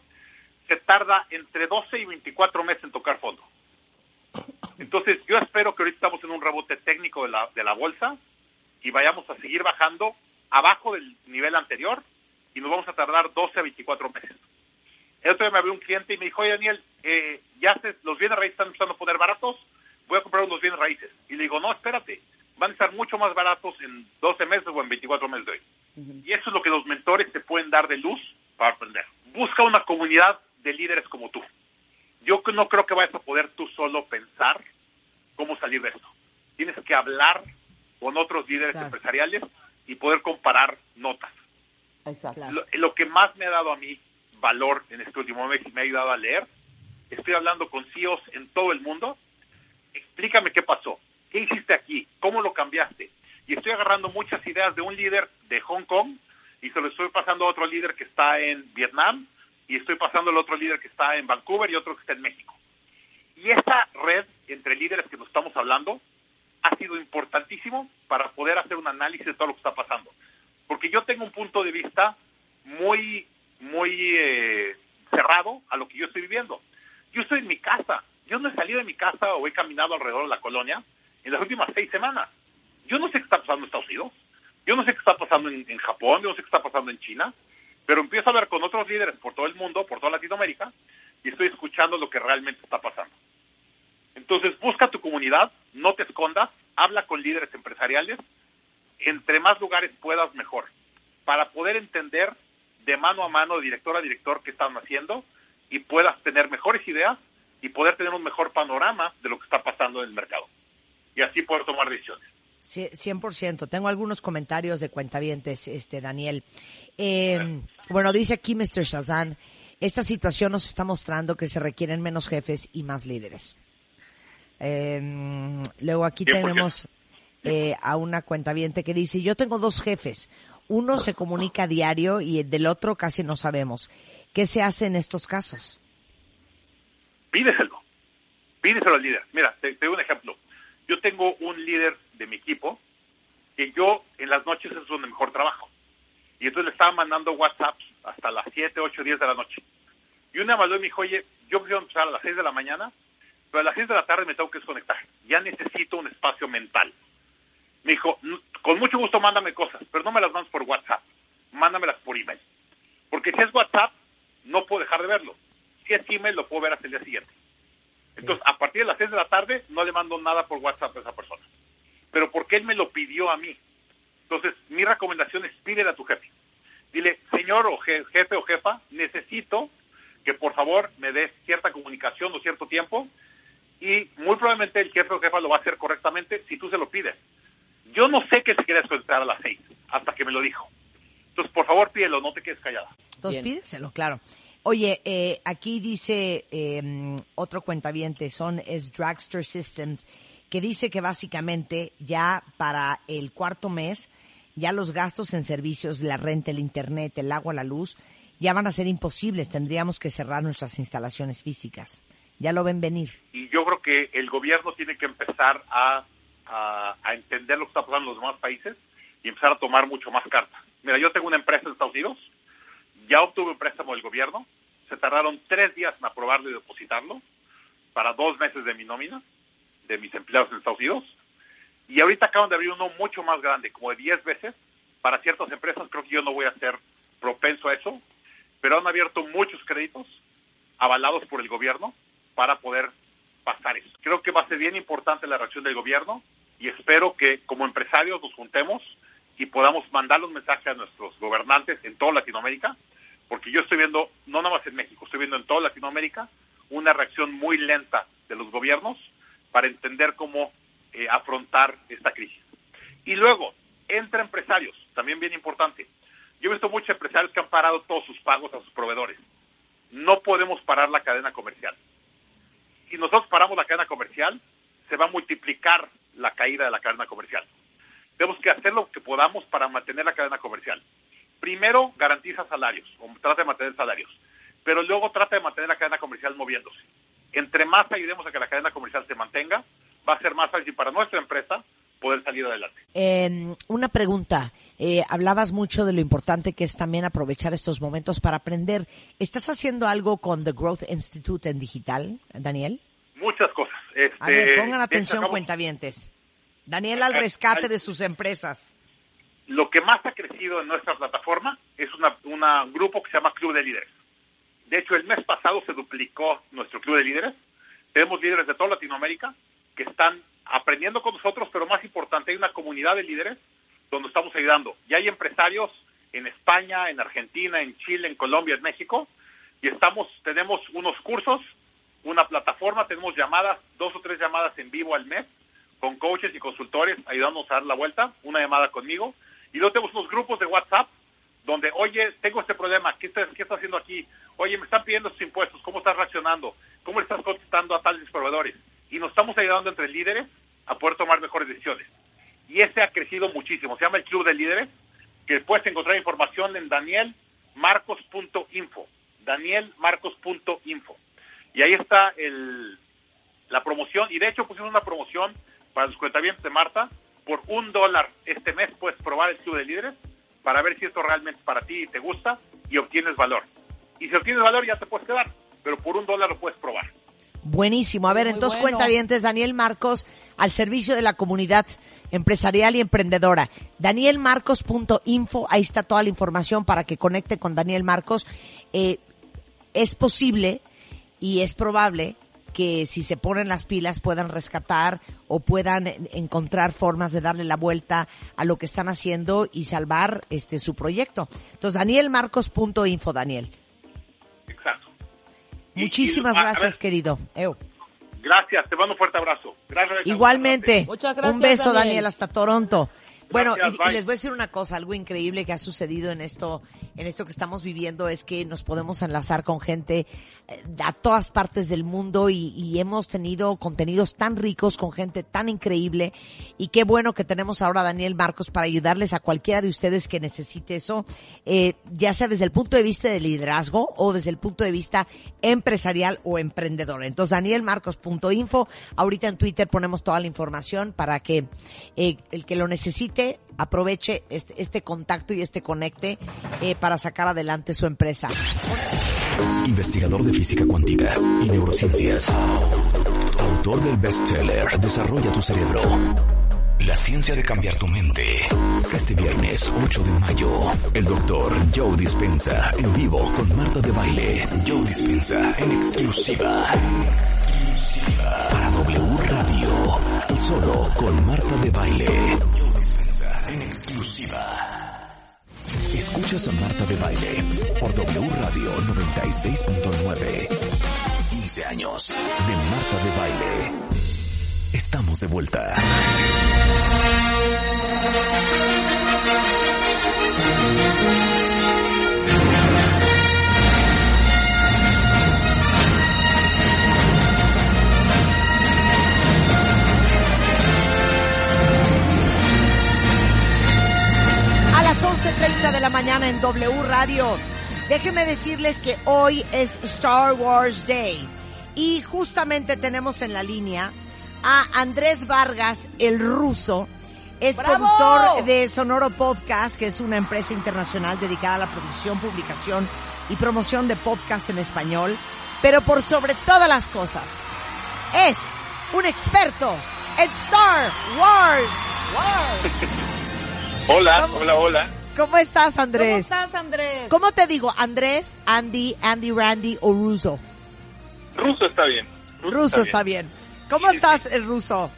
se tarda entre 12 y 24 meses en tocar fondo. Entonces, yo espero que ahorita estamos en un rebote técnico de la, de la bolsa y vayamos a seguir bajando abajo del nivel anterior y nos vamos a tardar 12 a 24 meses. El otro día me abrió un cliente y me dijo, oye Daniel, eh, ya los bienes raíces están empezando a poner baratos, voy a comprar unos bienes raíces. Y le digo, no, espérate, van a estar mucho más baratos en 12 meses o en 24 meses de hoy. Y eso es lo que los mentores te pueden dar de luz para aprender. Busca una comunidad de líderes como tú. Yo no creo que vayas a poder tú solo pensar cómo salir de esto. tienes que hablar con otros líderes empresariales y poder comparar notas. Exacto. Lo, que más me ha dado a mí valor en este último mes y me ha ayudado a leer, estoy hablando con CEOs en todo el mundo. Explícame qué pasó, qué hiciste aquí, cómo lo cambiaste. Y estoy agarrando muchas ideas de un líder de Hong Kong y se lo estoy pasando a otro líder que está en Vietnam y estoy pasando al otro líder que está en Vancouver y otro que está en México. Y esa red entre líderes que nos estamos hablando ha sido importantísimo para poder hacer un análisis de todo lo que está pasando. Porque yo tengo un punto de vista muy, muy eh, cerrado a lo que yo estoy viviendo. Yo estoy en mi casa. Yo no he salido de mi casa o he caminado alrededor de la colonia en las últimas seis semanas. Yo no sé qué está pasando en Estados Unidos. Yo no sé qué está pasando en, Japón. Yo no sé qué está pasando en China. Pero empiezo a hablar con otros líderes por todo el mundo, por toda Latinoamérica, y estoy escuchando lo que realmente está pasando. Entonces, busca tu comunidad, no te escondas, habla con líderes empresariales, entre más lugares puedas, mejor, para poder entender de mano a mano, director a director, qué están haciendo y puedas tener mejores ideas y poder tener un mejor panorama de lo que está pasando en el mercado. Y así poder tomar decisiones. 100%. Tengo algunos comentarios de cuentavientes, este, Daniel. Eh, bueno, dice aquí Mr. Shazan, esta situación nos está mostrando que se requieren menos jefes y más líderes. Eh, luego aquí tenemos eh, a una cuentaviente que dice, yo tengo dos jefes, uno se comunica a diario y del otro casi no sabemos. ¿Qué se hace en estos casos? Pídeselo, pídeselo al líder. Mira, te, doy un ejemplo. Yo tengo un líder de mi equipo que yo en las noches es donde mejor trabajo. Y entonces le estaba mandando WhatsApp hasta las 7, 8, 10 de la noche. Y una vez me dijo, oye, yo quiero empezar a las 6 de la mañana pero a las 6 de la tarde me tengo que desconectar. Ya necesito un espacio mental. Me dijo, con mucho gusto mándame cosas, pero no me las mandes por WhatsApp, mándamelas por email. Porque si es WhatsApp, no puedo dejar de verlo. Si es email, lo puedo ver hasta el día siguiente. Entonces, a partir de las 6 de la tarde, no le mando nada por WhatsApp a esa persona. Pero porque él me lo pidió a mí. Entonces, mi recomendación es pídele a tu jefe. Dile, señor o jefe o jefa, necesito que por favor me des cierta comunicación o cierto tiempo y muy probablemente el jefe o jefa lo va a hacer correctamente si tú se lo pides. Yo no sé que se quiere desconectar a las seis, hasta que me lo dijo. Entonces, por favor, pídelo, no te quedes callada. Entonces, pídeselo, claro. Oye, eh, aquí dice eh, otro cuentaviente, son es Dragster Systems, que dice que básicamente ya para el cuarto mes, ya los gastos en servicios, la renta, el internet, el agua, la luz, ya van a ser imposibles. Tendríamos que cerrar nuestras instalaciones físicas ya lo ven venir. Y yo creo que el gobierno tiene que empezar a, a, entender lo que está pasando en los demás países y empezar a tomar mucho más carta. Mira, yo tengo una empresa en Estados Unidos, ya obtuve un préstamo del gobierno, se tardaron tres días en aprobarlo y depositarlo para dos meses de mi nómina, de mis empleados en Estados Unidos, y ahorita acaban de abrir uno mucho más grande, como de diez veces, para ciertas empresas, creo que yo no voy a ser propenso a eso, pero han abierto muchos créditos avalados por el gobierno para poder pasar eso. Creo que va a ser bien importante la reacción del gobierno y espero que como empresarios nos juntemos y podamos mandar un mensaje a nuestros gobernantes en toda Latinoamérica, porque yo estoy viendo, no nada más en México, estoy viendo en toda Latinoamérica una reacción muy lenta de los gobiernos para entender cómo eh, afrontar esta crisis. Y luego, entre empresarios, también bien importante. Yo he visto muchos empresarios que han parado todos sus pagos a sus proveedores. No podemos parar la cadena comercial si nosotros paramos la cadena comercial, se va a multiplicar la caída de la cadena comercial. Tenemos que hacer lo que podamos para mantener la cadena comercial. Primero, garantiza salarios, o trata de mantener salarios, pero luego trata de mantener la cadena comercial moviéndose. Entre más ayudemos a que la cadena comercial se mantenga, va a ser más fácil para nuestra empresa poder salir adelante. Eh, una pregunta. Eh, hablabas mucho de lo importante que es también aprovechar estos momentos para aprender. ¿Estás haciendo algo con The Growth Institute en digital, Daniel? Muchas cosas. a ver, este, pongan atención, cuentavientes. Daniel al rescate de sus empresas. Lo que más ha crecido en nuestra plataforma es un grupo que se llama Club de Líderes. De hecho, el mes pasado se duplicó nuestro Club de Líderes. Tenemos líderes de toda Latinoamérica que están aprendiendo con nosotros, pero más importante, hay una comunidad de líderes donde estamos ayudando. Ya hay empresarios en España, en Argentina, en Chile, en Colombia, en México, y estamos, tenemos unos cursos, una plataforma, tenemos llamadas, dos o tres llamadas en vivo al mes con coaches y consultores ayudándonos a dar la vuelta, una llamada conmigo. Y luego tenemos unos grupos de WhatsApp donde, oye, tengo este problema, ¿qué estás, qué haciendo aquí? Oye, me están pidiendo estos impuestos, ¿cómo estás reaccionando? ¿Cómo le estás contestando a tales proveedores? Y nos estamos ayudando entre líderes a poder tomar mejores decisiones. Y ese ha crecido muchísimo. Se llama el Club de Líderes, que puedes encontrar información en danielmarcos.info. Danielmarcos.info. Y ahí está el, la promoción. Y de hecho pusimos una promoción para los cuentavientes de Marta. Por un dólar este mes puedes probar el Club de Líderes para ver si esto realmente para ti te gusta y obtienes valor. Y si obtienes valor ya te puedes quedar, pero por un dólar lo puedes probar. Buenísimo. A ver, entonces cuenta bien, Daniel Marcos al servicio de la comunidad empresarial y emprendedora. Danielmarcos.info, ahí está toda la información para que conecte con Daniel Marcos. Eh, es posible y es probable que si se ponen las pilas puedan rescatar o puedan encontrar formas de darle la vuelta a lo que están haciendo y salvar este su proyecto. Entonces, danielmarcos.info, Daniel. Exacto. Muchísimas gracias, querido. Gracias, te mando un fuerte abrazo. Gracias. Igualmente. Muchas gracias, un beso, Daniel, hasta Toronto. Bueno, y, les voy a decir una cosa, algo increíble que ha sucedido en esto, en esto que estamos viviendo es que nos podemos enlazar con gente eh, a todas partes del mundo y, hemos tenido contenidos tan ricos con gente tan increíble y qué bueno que tenemos ahora a Daniel Marcos para ayudarles a cualquiera de ustedes que necesite eso, eh, ya sea desde el punto de vista de liderazgo o desde el punto de vista empresarial o emprendedor. Entonces, danielmarcos.info, ahorita en Twitter ponemos toda la información para que eh, el que lo necesite aproveche este, este, contacto y este conecte eh, para sacar adelante su empresa. Investigador de física cuántica y neurociencias. Autor del bestseller Desarrolla tu cerebro. La ciencia de cambiar tu mente. Este viernes 8 de mayo, el doctor Joe Dispensa en vivo con Marta de Baile. Joe Dispensa en exclusiva. En exclusiva. Para W Radio. Y solo con Marta de Baile en exclusiva. Escuchas a Marta de Baile por W Radio 96.9. 15 años de Marta de Baile. Estamos de vuelta. Las 11.30 de la mañana en W Radio. Déjenme decirles que hoy es Star Wars Day y justamente tenemos en la línea a Andrés Vargas, el ruso. Es productor de Sonoro Podcast, que es una empresa internacional dedicada a la producción, publicación y promoción de podcast en español. Pero por sobre todas las cosas, es un experto en Star Wars. Hola, hola, hola. ¿Cómo estás, Andrés? ¿Cómo estás, Andrés? ¿Cómo te digo? ¿Andrés, Andy, Andy, Randy o Ruso? Ruso está bien. Ruso, está, bien. ¿Cómo estás, el ruso?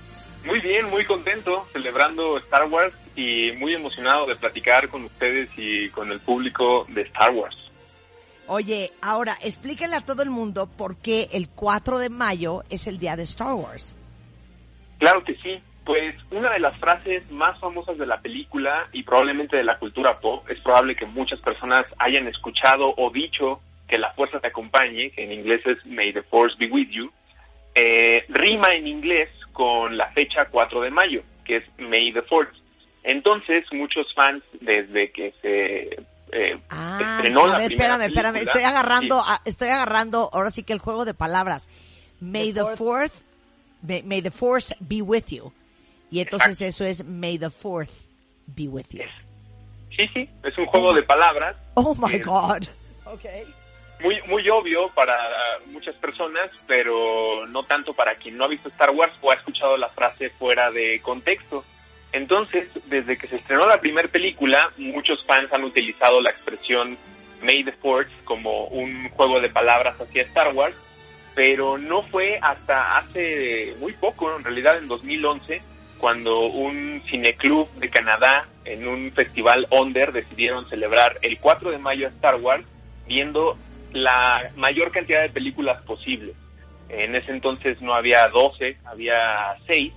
Muy bien, muy contento, celebrando Star Wars y muy emocionado de platicar con ustedes y con el público de Star Wars. Oye, ahora explíquenle a todo el mundo por qué el 4 de mayo es el día de Star Wars. Claro que sí. Pues una de las frases más famosas de la película y probablemente de la cultura pop, es probable que muchas personas hayan escuchado o dicho que la fuerza te acompañe, que en inglés es May the Force be with you, eh, rima en inglés con la fecha 4 de mayo, que es May the Fourth. Entonces, muchos fans, desde que se eh, ah, estrenó a ver, espérame, espérame, estoy agarrando, estoy agarrando, ahora sí que el juego de palabras. May the, fourth, may the force be with you. Y entonces eso es May the Fourth be with you. Sí, sí, es un juego de palabras. Oh my God. Okay. Muy, muy obvio para muchas personas, pero no tanto para quien no ha visto Star Wars o ha escuchado la frase fuera de contexto. Entonces, desde que se estrenó la primera película, muchos fans han utilizado la expresión May the Fourth como un juego de palabras hacia Star Wars, pero no fue hasta hace muy poco, en realidad en 2011, cuando un cineclub de Canadá en un festival Onder decidieron celebrar el 4 de mayo a Star Wars viendo la mayor cantidad de películas posible. En ese entonces no había 12, había 6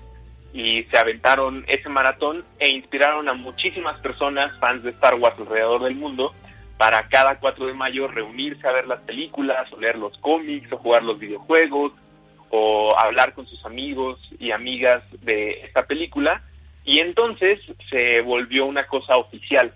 y se aventaron ese maratón e inspiraron a muchísimas personas, fans de Star Wars alrededor del mundo, para cada 4 de mayo reunirse a ver las películas, o leer los cómics, o jugar los videojuegos, o hablar con sus amigos y amigas de esta película. Y entonces se volvió una cosa oficial.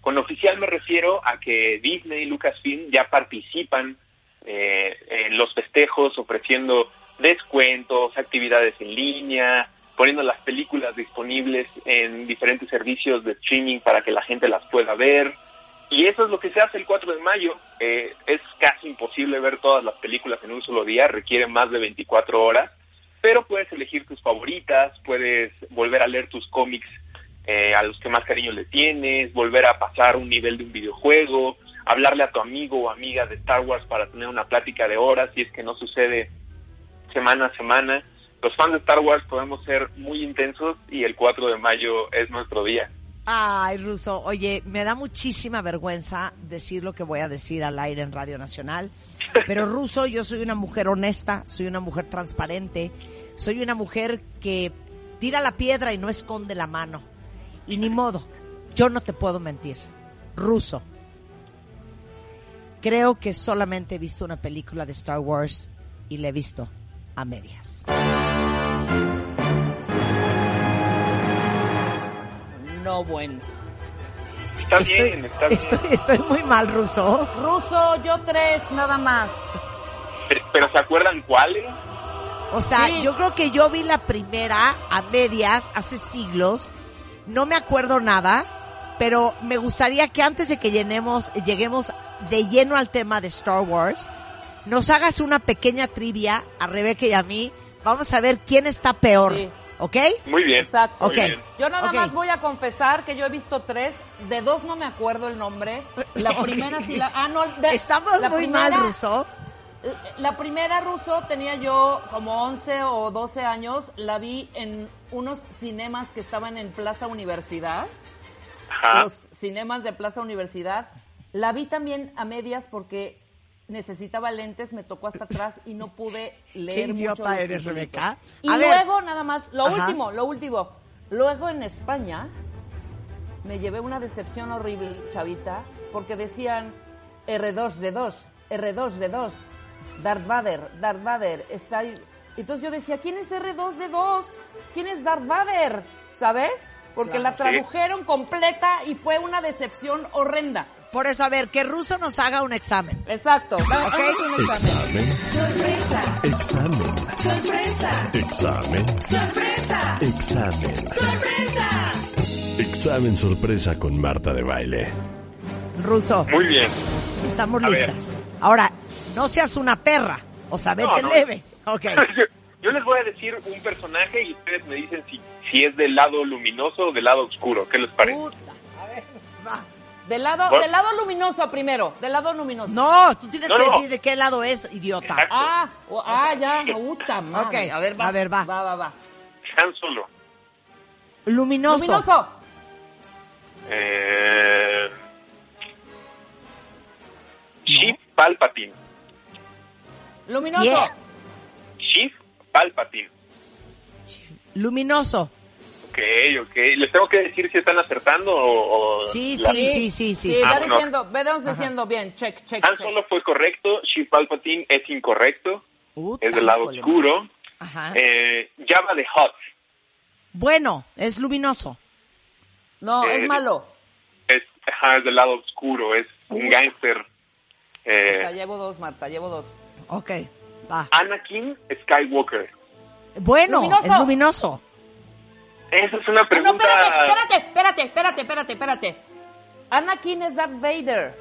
Con oficial me refiero a que Disney y Lucasfilm ya participan eh, en los festejos ofreciendo descuentos, actividades en línea, poniendo las películas disponibles en diferentes servicios de streaming para que la gente las pueda ver. Y eso es lo que se hace el 4 de mayo. Eh, es casi imposible ver todas las películas en un solo día, requiere más de 24 horas, pero puedes elegir tus favoritas, puedes volver a leer tus cómics eh, a los que más cariño le tienes, volver a pasar un nivel de un videojuego, hablarle a tu amigo o amiga de Star Wars para tener una plática de horas si es que no sucede semana a semana los fans de Star Wars podemos ser muy intensos y el 4 de mayo es nuestro día. Ay, Ruso, oye, me da muchísima vergüenza decir lo que voy a decir al aire en Radio Nacional, pero Ruso, yo soy una mujer honesta, soy una mujer transparente, soy una mujer que tira la piedra y no esconde la mano. Y ni modo, yo no te puedo mentir. Ruso, creo que solamente he visto una película de Star Wars y la he visto a medias. No bueno. Está bien, está bien. Estoy, muy mal, Ruso. Ruso, yo tres, nada más. Pero, ¿se acuerdan cuáles? O sea, yo creo que yo vi la primera a medias hace siglos. No me acuerdo nada, pero me gustaría que antes de que llenemos, lleguemos de lleno al tema de Star Wars, nos hagas una pequeña trivia a Rebeca y a mí. Vamos a ver quién está peor. ¿Ok? Muy bien. Exacto. Yo nada más voy a confesar que yo he visto tres. De dos no me acuerdo el nombre. La primera sí la. Ah, no. Estamos muy mal, Ruso. La primera ruso tenía yo como 11 o 12 años. La vi en unos cinemas que estaban en Plaza Universidad. Ajá. Los cinemas de Plaza Universidad. La vi también a medias porque necesitaba lentes, me tocó hasta atrás y no pude leer. ¿Qué idiota eres, Rebeca? Y luego, nada más, lo último, lo último. Luego en España me llevé una decepción horrible, chavita, porque decían R2D2, R2D2, Darth Vader, Darth Vader, está ahí. Entonces yo decía, ¿quién es R2D2? ¿Quién es Darth Vader? ¿Sabes? Porque la tradujeron completa y fue una decepción horrenda. Por eso, a ver, que Ruso nos haga un examen. Exacto. ¿Okay? Un examen. Sorpresa. Examen. Sorpresa. Examen. Sorpresa. Examen. Sorpresa. Examen sorpresa con Marta de baile. Ruso. Muy bien. Estamos listas. Ahora, no seas una perra. O sea, vete leve. Okay. Yo les voy a decir un personaje y ustedes me dicen si, si es del lado luminoso o del lado oscuro. ¿Qué les parece? Puta. A ver, va. Del lado, del lado luminoso primero, del lado luminoso. No, tú tienes que decir de qué lado es, idiota. Ah, ah, ya, puta madre. a ver, va. A ver, va. Va, va, va. Han Solo. Luminoso. Luminoso. Eh... Chief Palpatine. Luminoso. Chief Palpatine. Luminoso. Ok, ok. ¿Les tengo que decir si están acertando o...? sí, sí, sí, sí, sí, sí. diciendo, diciendo bien, check, check, Han Solo fue correcto, Chief Palpatine es incorrecto, es del lado oscuro. Ajá. Eh, Java de Hot. Bueno, es luminoso. No, es eh, malo. Es, es del lado oscuro, es un gángster. Eh, llevo dos, Marta, llevo dos. Ok, va. Anakin Skywalker. Bueno, es luminoso. Esa es una pregunta. no, espérate, espérate, espérate, espérate, espérate, Anakin es Darth Vader.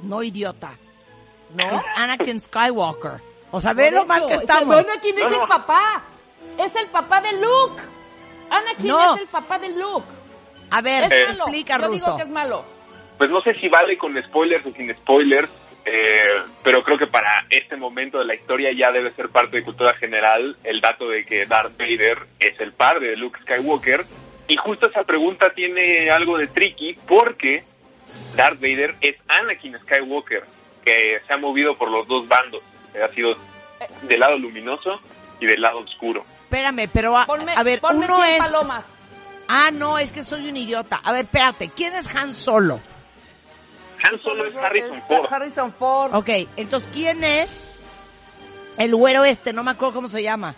No, idiota. No. Es Anakin Skywalker. O sea, ve lo mal que estamos. Anakin es el papá. Es el papá de Luke. Anakin es el papá de Luke. A ver, explica, Yo digo que es malo. Pues no sé si vale con spoilers o sin spoilers. Eh, pero creo que para este momento de la historia ya debe ser parte de cultura general el dato de que Darth Vader es el padre de Luke Skywalker. Y justo esa pregunta tiene algo de tricky porque Darth Vader es Anakin Skywalker, que se ha movido por los dos bandos. Ha sido del lado luminoso y del lado oscuro. Espérame, pero a, ver, uno es... Ah, no, es que soy un idiota. A ver, espérate, ¿quién es Han Solo? Han Solo es Harrison Ford. Harrison Ford. Ok, entonces, ¿quién es el güero este? No me acuerdo cómo se llama.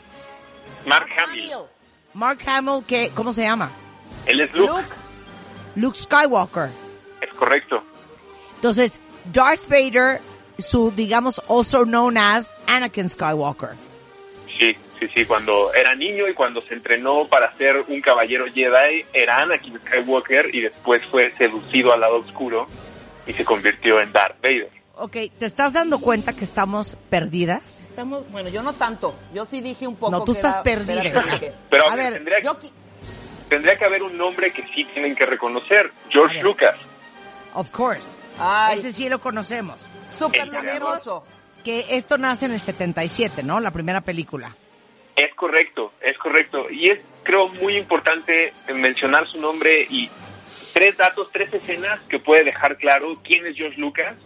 Mark Hamill. Mark Hamill, ¿qué, ¿cómo se llama? Él es Luke. Luke. Skywalker. Es correcto. Entonces, Darth Vader, su, digamos, also known as Anakin Skywalker. Sí, sí, sí, cuando era niño y cuando se entrenó para ser un caballero Jedi, era Anakin Skywalker y después fue seducido al lado oscuro y se convirtió en Darth Vader. Ok, ¿te estás dando cuenta que estamos perdidas? Estamos, bueno, yo no tanto. Yo sí dije un poco. No, tú estás perdida. Pero a, ver, tendría, tendría, que haber un nombre que sí tienen que reconocer. George Lucas. Of course. Ese sí lo conocemos. Súper Que esto nace en el 77, ¿no? La primera película. Es correcto, es correcto. Y es, creo, muy importante mencionar su nombre y tres datos, tres escenas que puede dejar claro quién es George Lucas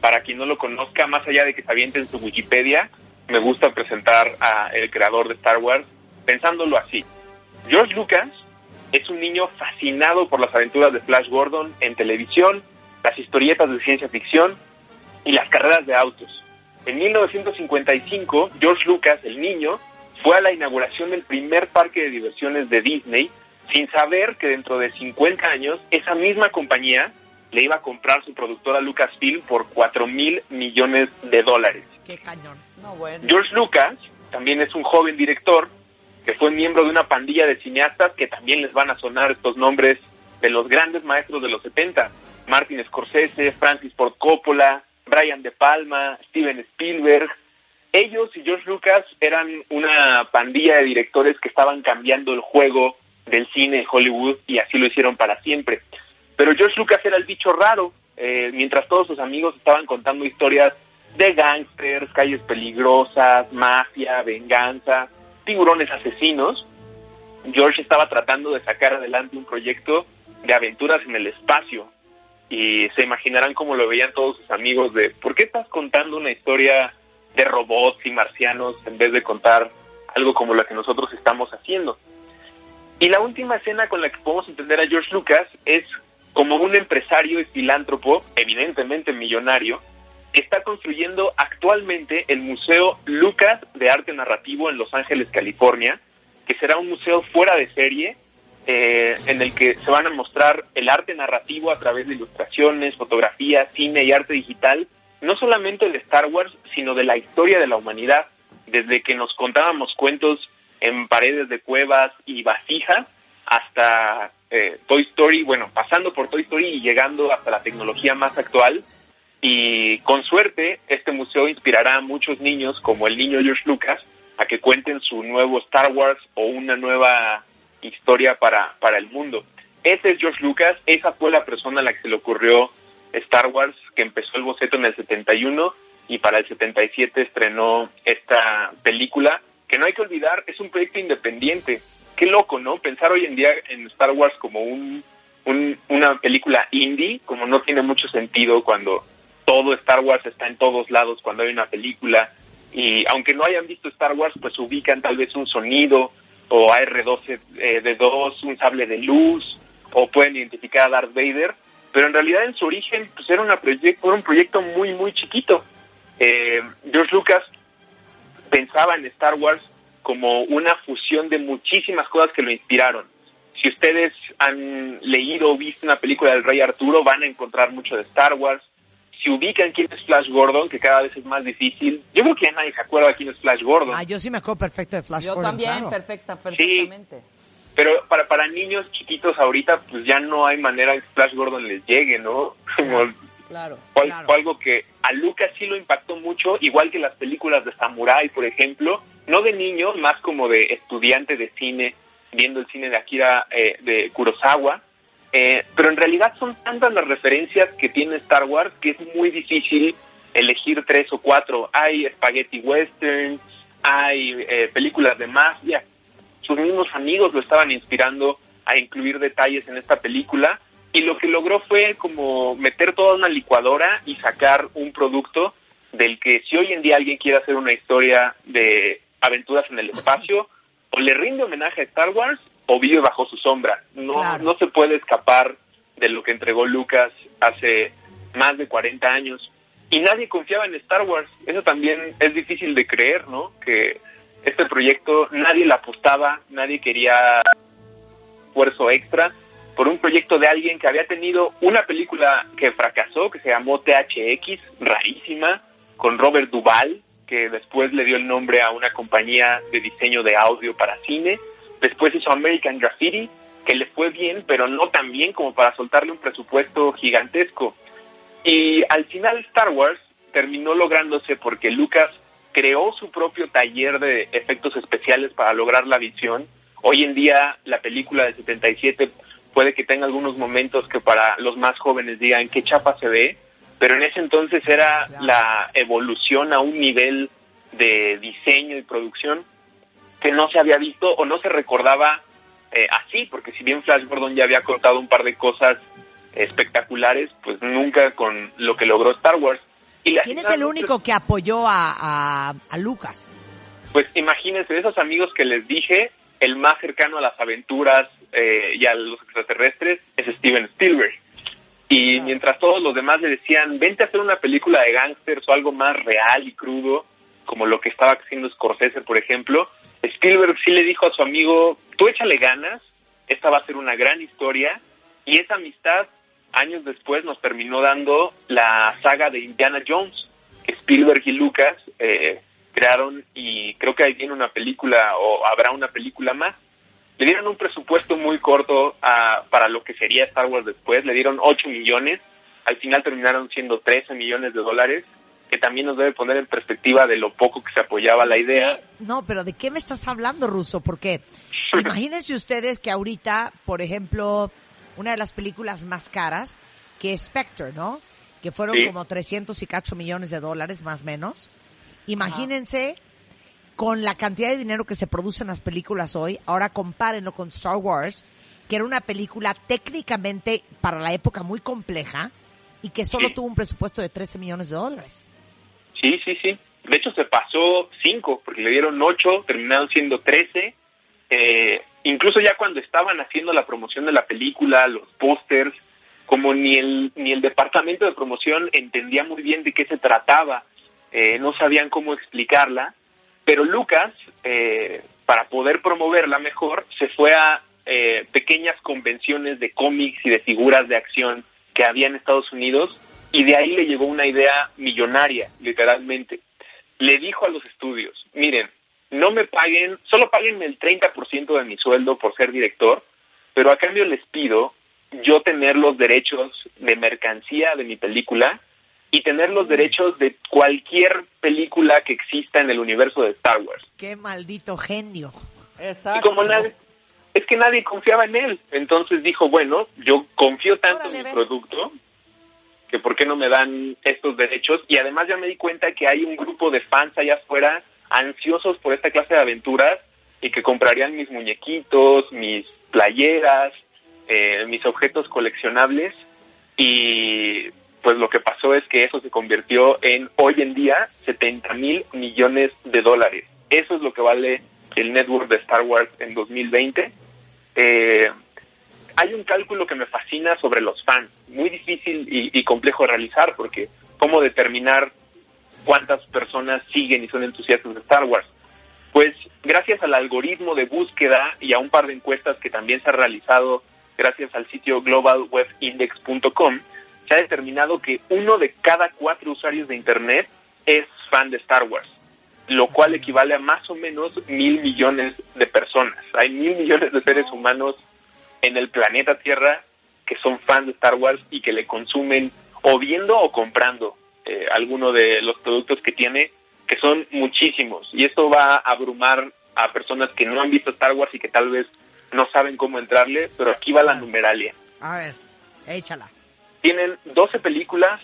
para quien no lo conozca, más allá de que se aviente en su Wikipedia, me gusta presentar a el creador de Star Wars pensándolo así. George Lucas es un niño fascinado por las aventuras de Flash Gordon en televisión, las historietas de ciencia ficción y las carreras de autos. En 1955, George Lucas, el niño, fue a la inauguración del primer parque de diversiones de Disney sin saber que dentro de 50 años esa misma compañía le iba a comprar su productora Lucasfilm por 4 mil millones de dólares. Qué cañón. George Lucas también es un joven director que fue miembro de una pandilla de cineastas que también les van a sonar estos nombres de los grandes maestros de los 70. Martin Scorsese, Francis Ford Coppola, Brian De Palma, Steven Spielberg. Ellos y George Lucas eran una pandilla de directores que estaban cambiando el juego del cine Hollywood y así lo hicieron para siempre. Pero George Lucas era el bicho raro, eh, mientras todos sus amigos estaban contando historias de gángsters, calles peligrosas, mafia, venganza, tiburones asesinos. George estaba tratando de sacar adelante un proyecto de aventuras en el espacio. Y se imaginarán cómo lo veían todos sus amigos de, ¿por qué estás contando una historia de robots y marcianos en vez de contar algo como la que nosotros estamos haciendo? Y la última escena con la que podemos entender a George Lucas es como un empresario y filántropo, evidentemente millonario, que está construyendo actualmente el Museo Lucas de Arte Narrativo en Los Ángeles, California, que será un museo fuera de serie eh, en el que se van a mostrar el arte narrativo a través de ilustraciones, fotografías, cine y arte digital, no solamente de Star Wars, sino de la historia de la humanidad, desde que nos contábamos cuentos en paredes de cuevas y vasijas hasta eh, Toy Story, bueno, pasando por Toy Story y llegando hasta la tecnología más actual. Y con suerte, este museo inspirará a muchos niños, como el niño George Lucas, a que cuenten su nuevo Star Wars o una nueva historia para, para el mundo. Ese es George Lucas, esa fue la persona a la que se le ocurrió Star Wars, que empezó el boceto en el 71 y para el 77 estrenó esta película, que no hay que olvidar, es un proyecto independiente qué loco, ¿no? Pensar hoy en día en Star Wars como un, una película indie, como no tiene mucho sentido cuando todo Star Wars está en todos lados cuando hay una película. Y aunque no hayan visto Star Wars, pues ubican tal vez un sonido o AR-12 eh, de 2, un sable de luz, o pueden identificar a Darth Vader. Pero en realidad en su origen pues era, una proyecto, era un proyecto muy, muy chiquito. Eh, George Lucas pensaba en Star Wars como una fusión de muchísimas cosas que lo inspiraron. Si ustedes han leído o visto una película del Rey Arturo, van a encontrar mucho de Star Wars. Si ubican quién es Flash Gordon, que cada vez es más difícil, yo creo que nadie se acuerda quién es Flash Gordon. Ah, yo sí me acuerdo perfecto de Flash Gordon. Yo también, perfecta, perfectamente. pero para, para niños chiquitos ahorita, pues ya no hay manera en que Flash Gordon les llegue, ¿no? Claro, fue, algo que a Lucas sí lo impactó mucho, igual que las películas de Samurai, por ejemplo, no de niño, más como de estudiante de cine, viendo el cine de Akira eh, de Kurosawa, eh, pero en realidad son tantas las referencias que tiene Star Wars que es muy difícil elegir tres o cuatro. Hay spaghetti western, hay eh, películas de mafia. Sus mismos amigos lo estaban inspirando a incluir detalles en esta película y lo que logró fue como meter toda una licuadora y sacar un producto del que si hoy en día alguien quiere hacer una historia de aventuras en el espacio, o le rinde homenaje a Star Wars o vive bajo su sombra. No, no se puede escapar de lo que entregó Lucas hace más de 40 años. Y nadie confiaba en Star Wars. Eso también es difícil de creer, ¿no? Que este proyecto nadie le apostaba, nadie quería esfuerzo extra por un proyecto de alguien que había tenido una película que fracasó, que se llamó THX, rarísima, con Robert Duvall, que después le dio el nombre a una compañía de diseño de audio para cine. Después hizo American Graffiti, que le fue bien, pero no tan bien como para soltarle un presupuesto gigantesco. Y al final Star Wars terminó lográndose porque Lucas creó su propio taller de efectos especiales para lograr la visión. Hoy en día la película de 77 puede que tenga algunos momentos que para los más jóvenes digan qué chapa se ve, pero en ese entonces era la evolución a un nivel de diseño y producción que no se había visto o no se recordaba eh, así, porque si bien Flash Gordon ya había contado un par de cosas espectaculares, pues nunca con lo que logró Star Wars. Y ¿Quién es el único que apoyó a, a, Lucas? Pues imagínense, esos amigos que les dije, el más cercano a las aventuras eh, y a los extraterrestres es Steven Spielberg. Y mientras todos los demás le decían, vente a hacer una película de gángsters o algo más real y crudo, como lo que estaba haciendo Scorsese, por ejemplo, Spielberg sí le dijo a su amigo, tú échale ganas, esta va a ser una gran historia, y esa amistad años después nos terminó dando la saga de Indiana Jones, Spielberg y Lucas eh, crearon y creo que ahí viene una película o habrá una película más. Le dieron un presupuesto muy corto a, para lo que sería Star Wars después, le dieron 8 millones, al final terminaron siendo 13 millones de dólares, que también nos debe poner en perspectiva de lo poco que se apoyaba la idea. No, pero ¿de qué me estás hablando, Ruso? Porque imagínense ustedes que ahorita, por ejemplo, una de las películas más caras, que es Spectre, ¿no? Que fueron como 300 y cacho millones de dólares, más o menos. Imagínense con la cantidad de dinero que se produce en las películas hoy, ahora compárenlo con Star Wars, que era una película técnicamente para la época muy compleja y que solo tuvo un presupuesto de 13 millones de dólares. Sí, sí, sí. De hecho, se pasó 5, porque le dieron 8, terminaron siendo 13. Eh, incluso ya cuando estaban haciendo la promoción de la película, los pósters, como ni el, ni el departamento de promoción entendía muy bien de qué se trataba, eh, no sabían cómo explicarla, pero Lucas, eh, para poder promoverla mejor, se fue a eh, pequeñas convenciones de cómics y de figuras de acción que había en Estados Unidos y de ahí le llegó una idea millonaria, literalmente. Le dijo a los estudios, miren, no me paguen, solo paguenme el 30% de mi sueldo por ser director, pero a cambio les pido yo tener los derechos de mercancía de mi película y tener los derechos de cualquier película que exista en el universo de Star Wars. Qué maldito genio. Exacto. Y como nadie, es que nadie confiaba en él, entonces dijo, bueno, yo confío tanto en mi producto que por qué no me dan estos derechos y además ya me di cuenta que hay un grupo de fans allá afuera ansiosos por esta clase de aventuras y que comprarían mis muñequitos, mis playeras, eh, mis objetos coleccionables y pues lo que pasó es que eso se convirtió en hoy en día 70 mil millones de dólares. Eso es lo que vale el network de Star Wars en 2020. Eh, hay un cálculo que me fascina sobre los fans, muy difícil y, y complejo de realizar porque cómo determinar cuántas personas siguen y son entusiastas de Star Wars. Pues gracias al algoritmo de búsqueda y a un par de encuestas que también se ha realizado gracias al sitio globalwebindex.com, se ha determinado que uno de cada cuatro usuarios de Internet es fan de Star Wars, lo cual equivale a más o menos mil millones de personas. Hay mil millones de seres humanos en el planeta Tierra que son fans de Star Wars y que le consumen o viendo o comprando eh, alguno de los productos que tiene, que son muchísimos. Y esto va a abrumar a personas que no han visto Star Wars y que tal vez no saben cómo entrarle, pero aquí va la numeralia. A ver, échala. Tienen 12 películas,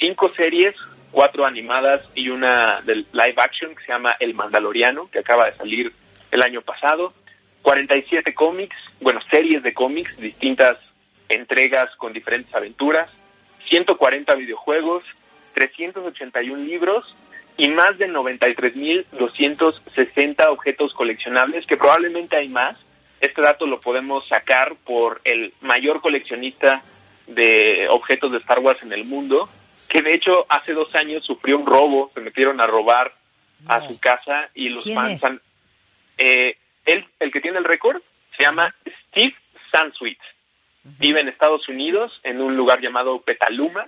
5 series, 4 animadas y una del live action que se llama El Mandaloriano, que acaba de salir el año pasado. 47 cómics, bueno, series de cómics, distintas entregas con diferentes aventuras. 140 videojuegos, 381 libros y más de 93.260 objetos coleccionables, que probablemente hay más. Este dato lo podemos sacar por el mayor coleccionista de objetos de Star Wars en el mundo, que de hecho hace dos años sufrió un robo, se metieron a robar a su casa y los fans han... Eh, él, el que tiene el récord, se llama Steve Sansweet. Vive en Estados Unidos, en un lugar llamado Petaluma,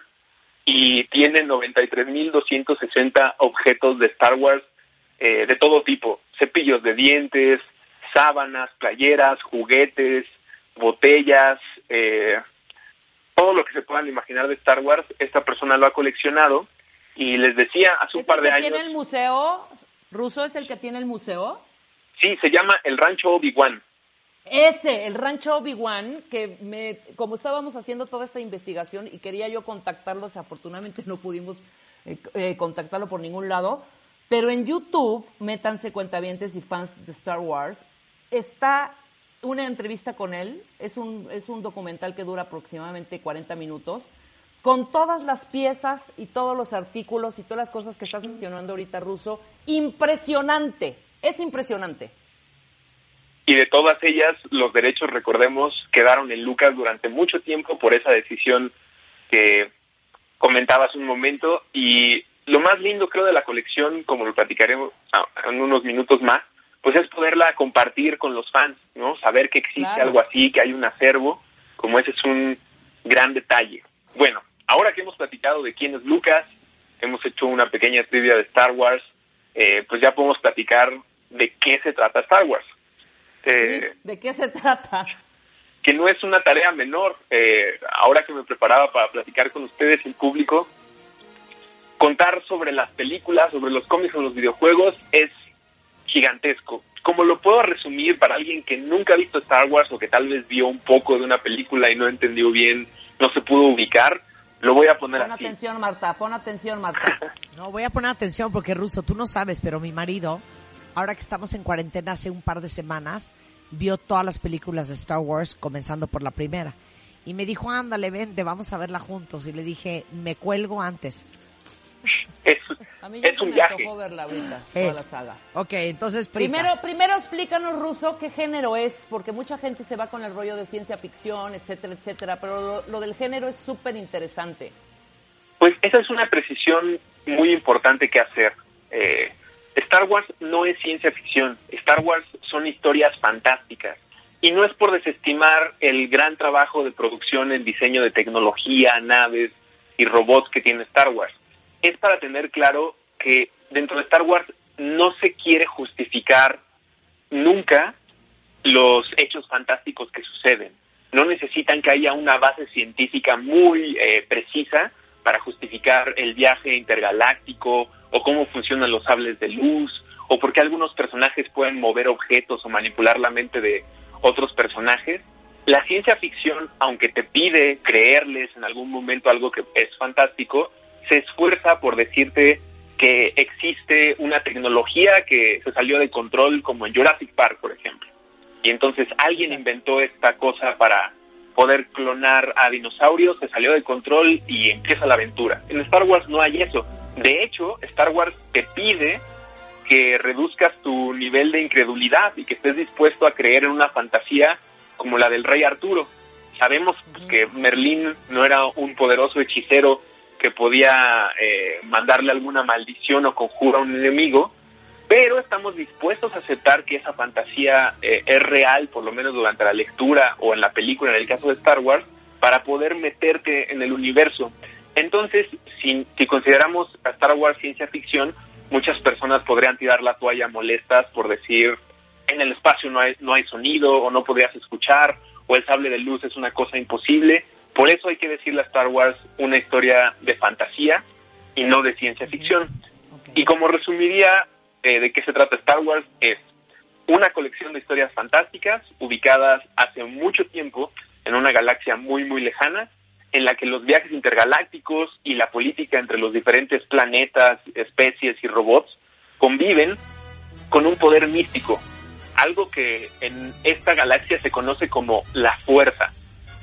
y tiene 93.260 objetos de Star Wars eh, de todo tipo, cepillos de dientes, sábanas, playeras, juguetes, botellas, eh, todo lo que se puedan imaginar de Star Wars, esta persona lo ha coleccionado y les decía hace un par de años... ¿Tiene el museo? ¿Ruso es el que tiene el museo? Sí, se llama el Rancho Obi-Wan. Ese, el rancho Obi-Wan, que me, como estábamos haciendo toda esta investigación y quería yo contactarlo, afortunadamente no pudimos eh, eh, contactarlo por ningún lado, pero en YouTube, métanse cuentavientes y fans de Star Wars, está una entrevista con él, es un, es un documental que dura aproximadamente 40 minutos, con todas las piezas y todos los artículos y todas las cosas que estás mencionando ahorita, Ruso, impresionante, es impresionante. Y de todas ellas, los derechos, recordemos, quedaron en Lucas durante mucho tiempo por esa decisión que comentabas un momento. Y lo más lindo, creo, de la colección, como lo platicaremos en unos minutos más, pues es poderla compartir con los fans, ¿no? Saber que existe algo así, que hay un acervo, como ese es un gran detalle. Bueno, ahora que hemos platicado de quién es Lucas, hemos hecho una pequeña trivia de Star Wars, eh, pues ya podemos platicar de qué se trata Star Wars. Este, ¿De qué se trata? Que no es una tarea menor. Eh, ahora que me preparaba para platicar con ustedes, el público, contar sobre las películas, sobre los cómics o los videojuegos es gigantesco. Como lo puedo resumir para alguien que nunca ha visto Star Wars o que tal vez vio un poco de una película y no entendió bien, no se pudo ubicar, lo voy a poner pon atención, Marta, pon atención, Marta. no, voy a poner atención porque, Ruso, tú no sabes, pero mi marido ahora que estamos en cuarentena hace un par de semanas, vio todas las películas de Star Wars, comenzando por la primera. Y me dijo, ándale, vente, vamos a verla juntos. Y le dije, me cuelgo antes. Es, a mí es un me viaje. verla ahorita, toda la saga. Ok, entonces primero, primero explícanos, Ruso, qué género es, porque mucha gente se va con el rollo de ciencia ficción, etcétera, etcétera, pero lo, lo del género es súper interesante. Pues esa es una precisión muy importante que hacer. Eh, Star Wars no es ciencia ficción, Star Wars son historias fantásticas. Y no es por desestimar el gran trabajo de producción en diseño de tecnología, naves y robots que tiene Star Wars. Es para tener claro que dentro de Star Wars no se quiere justificar nunca los hechos fantásticos que suceden. No necesitan que haya una base científica muy eh, precisa para justificar el viaje intergaláctico o cómo funcionan los sables de luz, o por qué algunos personajes pueden mover objetos o manipular la mente de otros personajes. La ciencia ficción, aunque te pide creerles en algún momento algo que es fantástico, se esfuerza por decirte que existe una tecnología que se salió de control como en Jurassic Park, por ejemplo. Y entonces alguien inventó esta cosa para poder clonar a dinosaurios, se salió de control y empieza la aventura. En Star Wars no hay eso. De hecho, Star Wars te pide que reduzcas tu nivel de incredulidad y que estés dispuesto a creer en una fantasía como la del rey Arturo. Sabemos que Merlín no era un poderoso hechicero que podía eh, mandarle alguna maldición o conjura a un enemigo, pero estamos dispuestos a aceptar que esa fantasía eh, es real, por lo menos durante la lectura o en la película, en el caso de Star Wars, para poder meterte en el universo. Entonces, si, consideramos a Star Wars ciencia ficción, muchas personas podrían tirar la toalla molestas por decir en el espacio no hay, no hay sonido o no podrías escuchar o el sable de luz es una cosa imposible. Por eso hay que decirle a Star Wars una historia de fantasía y no de ciencia ficción. Y como resumiría eh, de qué se trata Star Wars es una colección de historias fantásticas ubicadas hace mucho tiempo en una galaxia muy muy lejana en la que los viajes intergalácticos y la política entre los diferentes planetas, especies y robots conviven con un poder místico, algo que en esta galaxia se conoce como la fuerza,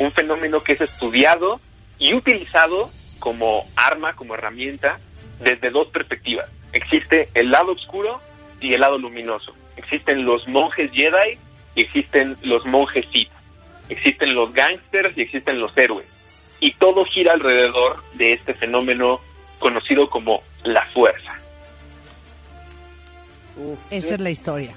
un fenómeno que es estudiado y utilizado como arma, como herramienta desde dos perspectivas. Existe el lado oscuro y el lado luminoso. Existen los monjes Jedi y existen los monjes Sith. Existen los gangsters y existen los héroes. Y todo gira alrededor de este fenómeno conocido como la fuerza. esa es la historia.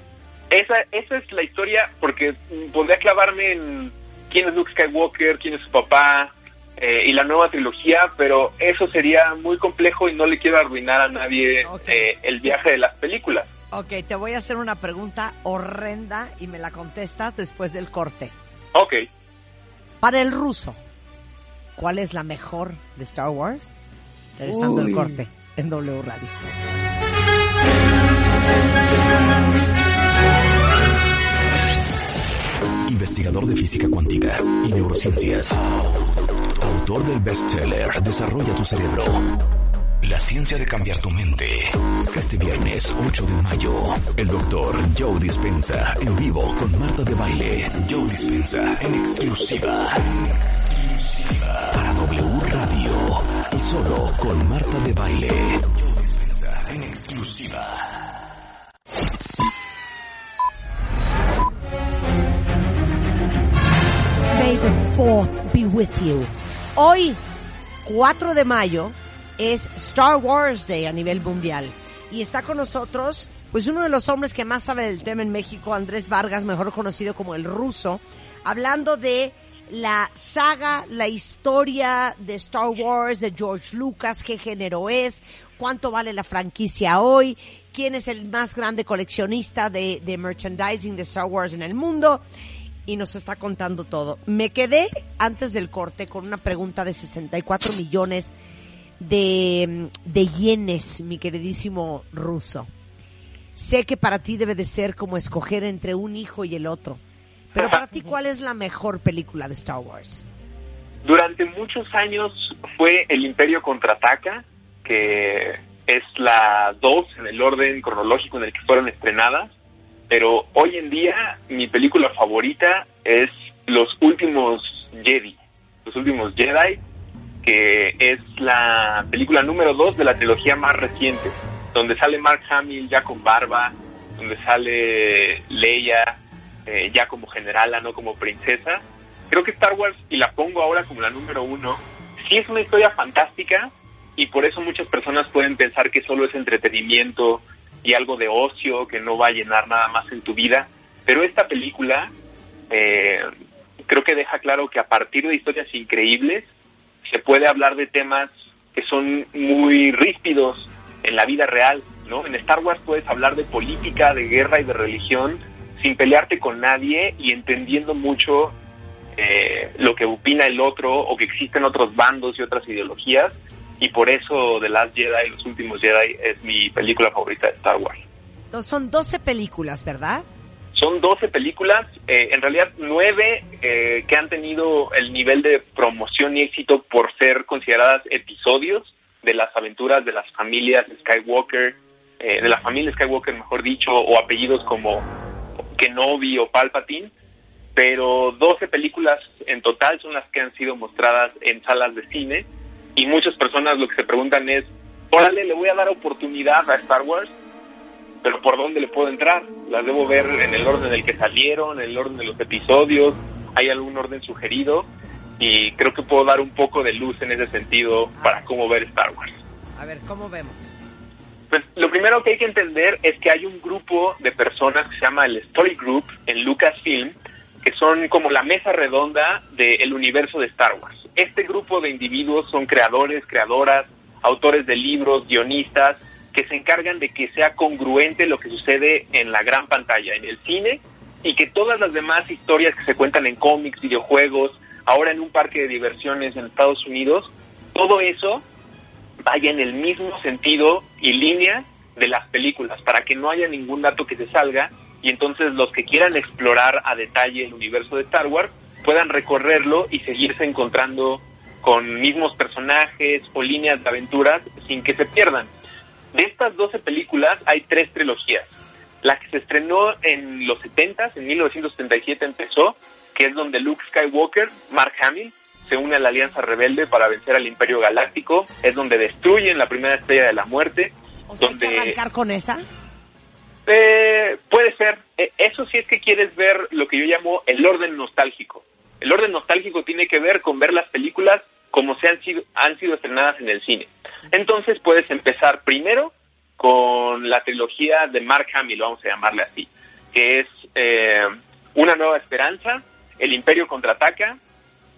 Esa, esa es la historia porque podría clavarme en quién es Luke Skywalker, quién es su papá, eh, y la nueva trilogía, pero eso sería muy complejo y no le quiero arruinar a nadie eh, el viaje de las películas. Ok, te voy a hacer una pregunta horrenda y me la contestas después del corte. Ok. Para el ruso, ¿cuál es la mejor de Star Wars? Regresando el corte en W Radio. Investigador de física cuántica y neurociencias autor del bestseller Desarrolla tu cerebro. La ciencia de cambiar tu mente. Este viernes 8 de mayo, el doctor Joe Dispensa en vivo con Marta de Baile. Joe Dispensa en exclusiva. En exclusiva. Para W Radio. Y solo con Marta de Baile. Joe Dispensa en exclusiva. May the fourth be with you. Hoy, 4 de mayo, es Star Wars Day a nivel mundial. Y está con nosotros, pues uno de los hombres que más sabe del tema en México, Andrés Vargas, mejor conocido como el ruso, hablando de la saga, la historia de Star Wars, de George Lucas, qué género es, cuánto vale la franquicia hoy, quién es el más grande coleccionista de, de merchandising de Star Wars en el mundo y nos está contando todo. Me quedé antes del corte con una pregunta de 64 millones de, de yenes, mi queridísimo ruso. Sé que para ti debe de ser como escoger entre un hijo y el otro. Pero para ti, ¿cuál es la mejor película de Star Wars? Durante muchos años fue El Imperio contraataca, que es la dos en el orden cronológico en el que fueron estrenadas pero hoy en día mi película favorita es Los Últimos Jedi, Los Últimos Jedi, que es la película número dos de la trilogía más reciente, donde sale Mark Hamill ya con barba, donde sale Leia eh, ya como generala, no como princesa. Creo que Star Wars, y la pongo ahora como la número uno, sí es una historia fantástica y por eso muchas personas pueden pensar que solo es entretenimiento, y algo de ocio que no va a llenar nada más en tu vida. Pero esta película eh, creo que deja claro que a partir de historias increíbles se puede hablar de temas que son muy ríspidos en la vida real, ¿no? En Star Wars puedes hablar de política, de guerra y de religión sin pelearte con nadie y entendiendo mucho eh, lo que opina el otro o que existen otros bandos y otras ideologías y por eso The Last Jedi, Los Últimos Jedi, es mi película favorita de Star Wars. Entonces son 12 películas, ¿verdad? Son 12 películas, eh, en realidad 9 eh, que han tenido el nivel de promoción y éxito por ser consideradas episodios de las aventuras de las familias Skywalker, eh, de la familia Skywalker, mejor dicho, o apellidos como Kenobi o Palpatine, pero 12 películas en total son las que han sido mostradas en salas de cine y muchas personas lo que se preguntan es, órale, le voy a dar oportunidad a Star Wars, pero ¿por dónde le puedo entrar? Las debo ver en el orden en el que salieron, en el orden de los episodios, hay algún orden sugerido y creo que puedo dar un poco de luz en ese sentido para cómo ver Star Wars. A ver, ¿cómo vemos? Pues lo primero que hay que entender es que hay un grupo de personas que se llama el Story Group en Lucasfilm, que son como la mesa redonda del universo de Star Wars. Este grupo de individuos son creadores, creadoras, autores de libros, guionistas, que se encargan de que sea congruente lo que sucede en la gran pantalla, en el cine, y que todas las demás historias que se cuentan en cómics, videojuegos, ahora en un parque de diversiones en Estados Unidos, todo eso vaya en el mismo sentido y línea de las películas, para que no haya ningún dato que se salga y entonces los que quieran explorar a detalle el universo de Star Wars puedan recorrerlo y seguirse encontrando con mismos personajes o líneas de aventuras sin que se pierdan. De estas 12 películas hay tres trilogías. La que se estrenó en los 70, en 1977 empezó, que es donde Luke Skywalker, Mark Hamill, se une a la Alianza Rebelde para vencer al Imperio Galáctico. Es donde destruyen la primera estrella de la muerte. O donde... ¿hay que arrancar con esa? Eh, puede ser. Eh, eso sí es que quieres ver lo que yo llamo el orden nostálgico. El orden nostálgico tiene que ver con ver las películas como se han sido, han sido estrenadas en el cine. Entonces puedes empezar primero con la trilogía de Mark Hamill, vamos a llamarle así, que es eh, Una Nueva Esperanza, El Imperio Contraataca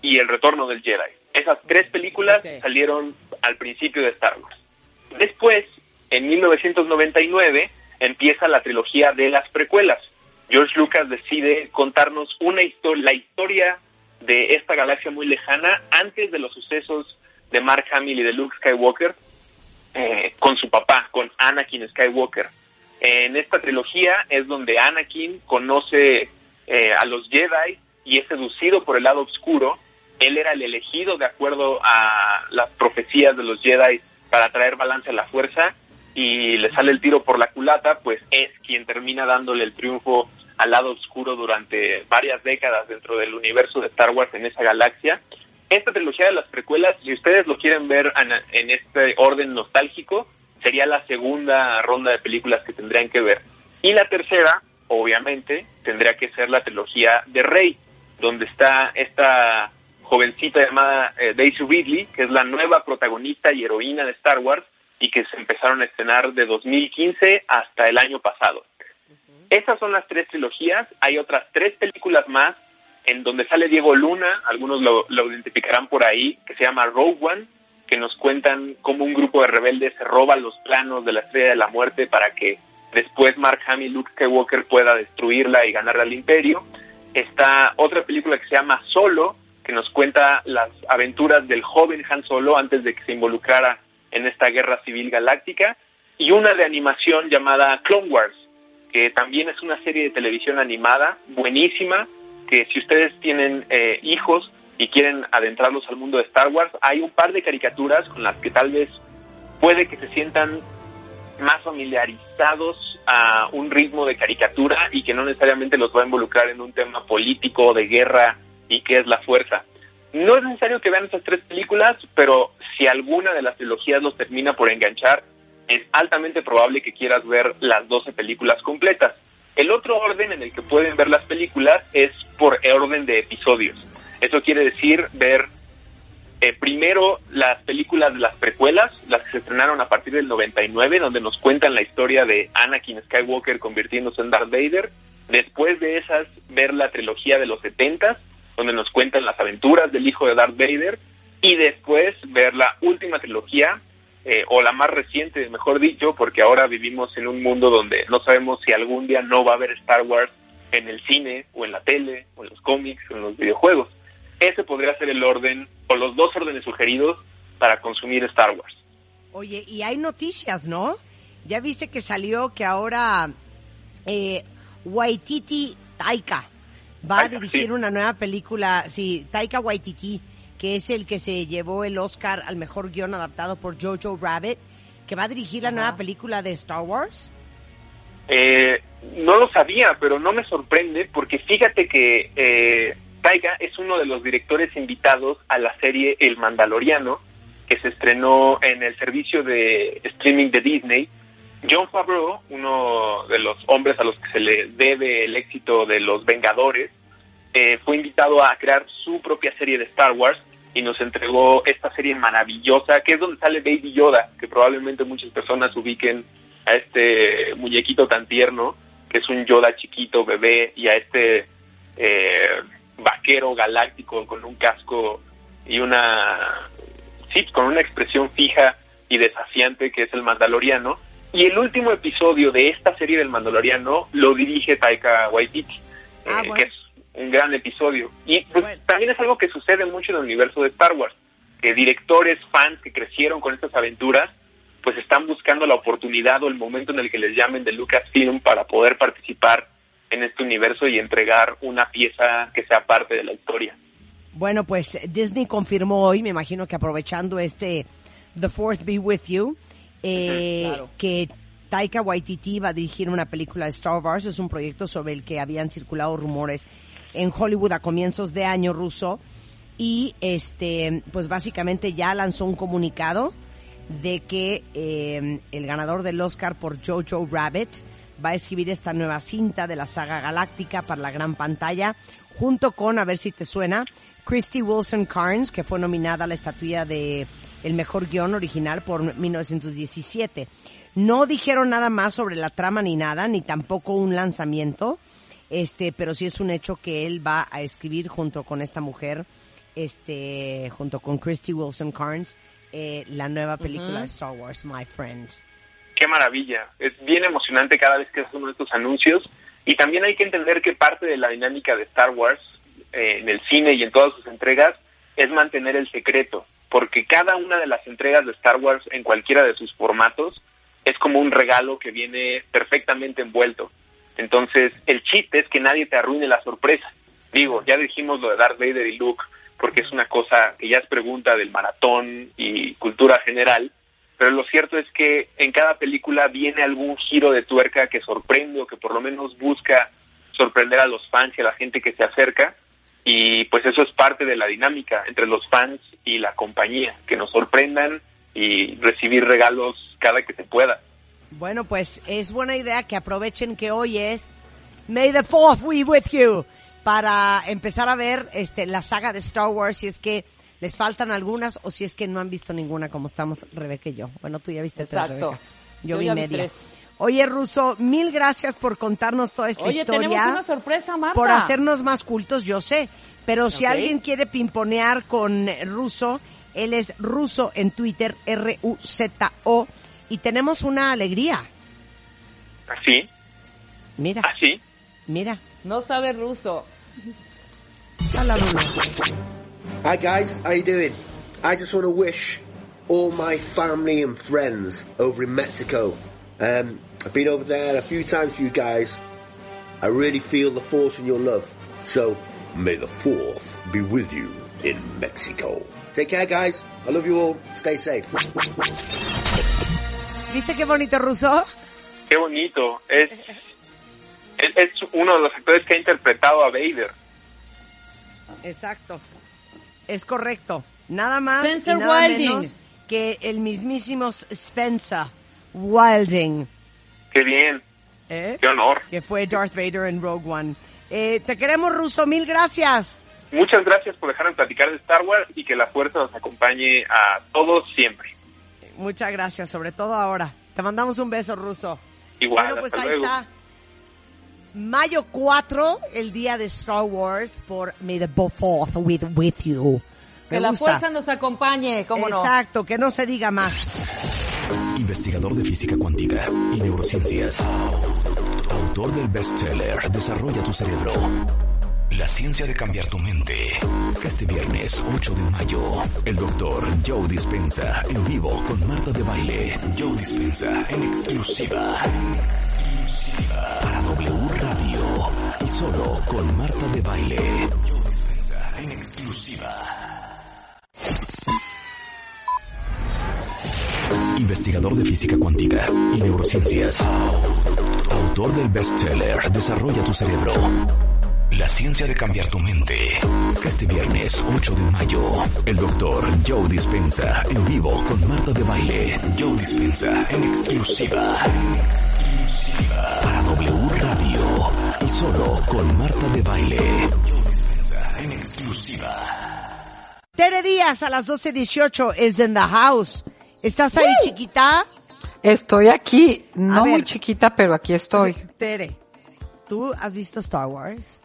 y El Retorno del Jedi. Esas tres películas salieron al principio de Star Wars. Después, en 1999, empieza la trilogía de las precuelas. George Lucas decide contarnos una historia, la historia de esta galaxia muy lejana antes de los sucesos de Mark Hamill y de Luke Skywalker eh, con su papá, con Anakin Skywalker. En esta trilogía es donde Anakin conoce eh, a los Jedi y es seducido por el lado oscuro. Él era el elegido de acuerdo a las profecías de los Jedi para traer balance a la fuerza y le sale el tiro por la culata, pues es quien termina dándole el triunfo al lado oscuro durante varias décadas dentro del universo de Star Wars en esa galaxia. Esta trilogía de las precuelas, si ustedes lo quieren ver en, este orden nostálgico, sería la segunda ronda de películas que tendrían que ver. Y la tercera, obviamente, tendría que ser la trilogía de Rey, donde está esta jovencita llamada eh, Daisy Ridley, que es la nueva protagonista y heroína de Star Wars y que se empezaron a estrenar de 2015 hasta el año pasado. Esas son las tres trilogías. Hay otras tres películas más en donde sale Diego Luna, algunos lo, identificarán por ahí, que se llama Rogue One, que nos cuentan cómo un grupo de rebeldes se roba los planos de la Estrella de la Muerte para que después Mark Hamill y Luke Skywalker pueda destruirla y ganarle al Imperio. Está otra película que se llama Solo, que nos cuenta las aventuras del joven Han Solo antes de que se involucrara en esta guerra civil galáctica. Y una de animación llamada Clone Wars, que también es una serie de televisión animada buenísima, que si ustedes tienen eh, hijos y quieren adentrarlos al mundo de Star Wars, hay un par de caricaturas con las que tal vez puede que se sientan más familiarizados a un ritmo de caricatura y que no necesariamente los va a involucrar en un tema político, de guerra y qué es la fuerza. No es necesario que vean estas tres películas, pero si alguna de las trilogías los termina por enganchar, es altamente probable que quieras ver las 12 películas completas. El otro orden en el que pueden ver las películas es por orden de episodios. Eso quiere decir ver eh, primero las películas de las precuelas, las que se estrenaron a partir del 99, donde nos cuentan la historia de Anakin Skywalker convirtiéndose en Darth Vader. Después de esas, ver la trilogía de los 70, donde nos cuentan las aventuras del hijo de Darth Vader. Y después ver la última trilogía, eh, o la más reciente, mejor dicho, porque ahora vivimos en un mundo donde no sabemos si algún día no va a haber Star Wars en el cine, o en la tele, o en los cómics, o en los videojuegos. Ese podría ser el orden, o los dos órdenes sugeridos para consumir Star Wars. Oye, y hay noticias, ¿no? Ya viste que salió que ahora eh, Waititi Taika va a dirigir una nueva película, sí, Taika Waititi que es el que se llevó el Oscar al mejor guion adaptado por Jojo Rabbit, que va a dirigir la nueva película de Star Wars? Eh, no lo sabía, pero no me sorprende porque fíjate que eh, Taiga es uno de los directores invitados a la serie El Mandaloriano, que se estrenó en el servicio de streaming de Disney. John Favreau, uno de los hombres a los que se le debe el éxito de Los Vengadores, eh, fue invitado a crear su propia serie de Star Wars y nos entregó esta serie maravillosa, que es donde sale Baby Yoda, que probablemente muchas personas ubiquen a este muñequito tan tierno, que es un Yoda chiquito, bebé, y a este eh, vaquero galáctico con un casco y una, sí, con una expresión fija y desafiante que es el Mandaloriano. Y el último episodio de esta serie del Mandaloriano lo dirige Taika Waititi, ah, eh, que es un gran episodio. Y pues también es algo que sucede mucho en el universo de Star Wars, que directores, fans que crecieron con estas aventuras, pues están buscando la oportunidad o el momento en el que les llamen de Lucasfilm para poder participar en este universo y entregar una pieza que sea parte de la historia. Bueno, pues Disney confirmó hoy, me imagino que aprovechando este The Fourth Be With You, eh, que Taika Waititi va a dirigir una película de Star Wars. Es un proyecto sobre el que habían circulado rumores en Hollywood a comienzos de año ruso. y este, pues básicamente ya lanzó un comunicado de que eh, el ganador del Oscar por Jojo Rabbit va a escribir esta nueva cinta de la saga galáctica para la gran pantalla, junto con, a ver si te suena, Christy Wilson Carnes, que fue nominada a la estatuilla de el mejor guion original por 1917. No dijeron nada más sobre la trama ni nada, ni tampoco un lanzamiento, este, pero sí es un hecho que él va a escribir junto con esta mujer, este, junto con Christy Wilson Carnes, eh, la nueva película de Star Wars, My Friend. Qué maravilla. Es bien emocionante cada vez que hace uno de estos anuncios. Y también hay que entender que parte de la dinámica de Star Wars eh, en el cine y en todas sus entregas es mantener el secreto, porque cada una de las entregas de Star Wars en cualquiera de sus formatos es como un regalo que viene perfectamente envuelto. Entonces, el chiste es que nadie te arruine la sorpresa. Digo, ya dijimos lo de Darth Vader y Luke, porque es una cosa que ya es pregunta del maratón y cultura general, pero lo cierto es que en cada película viene algún giro de tuerca que sorprende o que por lo menos busca sorprender a los fans y a la gente que se acerca, y pues eso es parte de la dinámica entre los fans y la compañía, que nos sorprendan y recibir regalos cada que se pueda. Bueno, pues es buena idea que aprovechen que hoy es May the Fourth be with you para empezar a ver este la saga de Star Wars si es que les faltan algunas o si es que no han visto ninguna como estamos Rebeca y yo. Bueno, tú ya viste Exacto. Yo, vi media. Oye, Ruso, mil gracias por contarnos toda esta Oye, historia. tenemos una sorpresa, Marta. Por hacernos más cultos, yo sé. Pero si alguien quiere pimponear con Ruso, él es Ruso en Twitter, R-U-Z-O. Y tenemos una alegría. ¿Así? Mira. ¿Así? Mira. No sabe ruso. Hi guys, how you doing? I just want to wish all my family and friends over in Mexico. Um, I've been over there a few times for you guys. I really feel the force in your love. So, may the fourth be with you in Mexico. Take care guys. I love you all. Stay safe. ¿Viste qué bonito ruso? Qué bonito. Es, es, es uno de los actores que ha interpretado a Vader. Exacto. Es correcto. Nada más Spencer y nada Wilding. menos que el mismísimo Spencer Wilding, Qué bien. ¿eh? Qué honor. que fue Darth Vader en Rogue One. Eh, te queremos, Ruso. Mil gracias. Muchas gracias por dejarme platicar de Star Wars y que la fuerza nos acompañe a todos siempre. Muchas gracias, sobre todo ahora. Te mandamos un beso, Ruso. Igual, Bueno, pues hasta ahí luego. está. Mayo 4, el día de Star Wars, por May the Fourth with, with you. Me Que la fuerza nos acompañe, ¿cómo no? Exacto, que no se diga más. Investigador de física cuántica y neurociencias. Autor del bestseller Desarrolla tu cerebro. La ciencia de cambiar tu mente. Este viernes 8 de mayo, el doctor Joe Dispensa en vivo con Marta de Baile. Joe Dispensa en exclusiva. Exclusiva. Para W Radio. Y solo con Marta de Baile. Joe Dispensa en exclusiva. Investigador de física cuántica y neurociencias. Autor del bestseller Desarrolla tu cerebro. La ciencia de cambiar tu mente. Este viernes 8 de mayo, el doctor Joe Dispensa en vivo con Marta de Baile. Joe Dispensa en exclusiva. En exclusiva. Para W Radio. Y solo con Marta de Baile. Joe Dispensa en exclusiva. Tere Díaz a las 12.18 es in the house. ¿Estás ahí, chiquita? Estoy aquí, no muy chiquita, pero aquí estoy. Tere, ¿tú has visto Star Wars?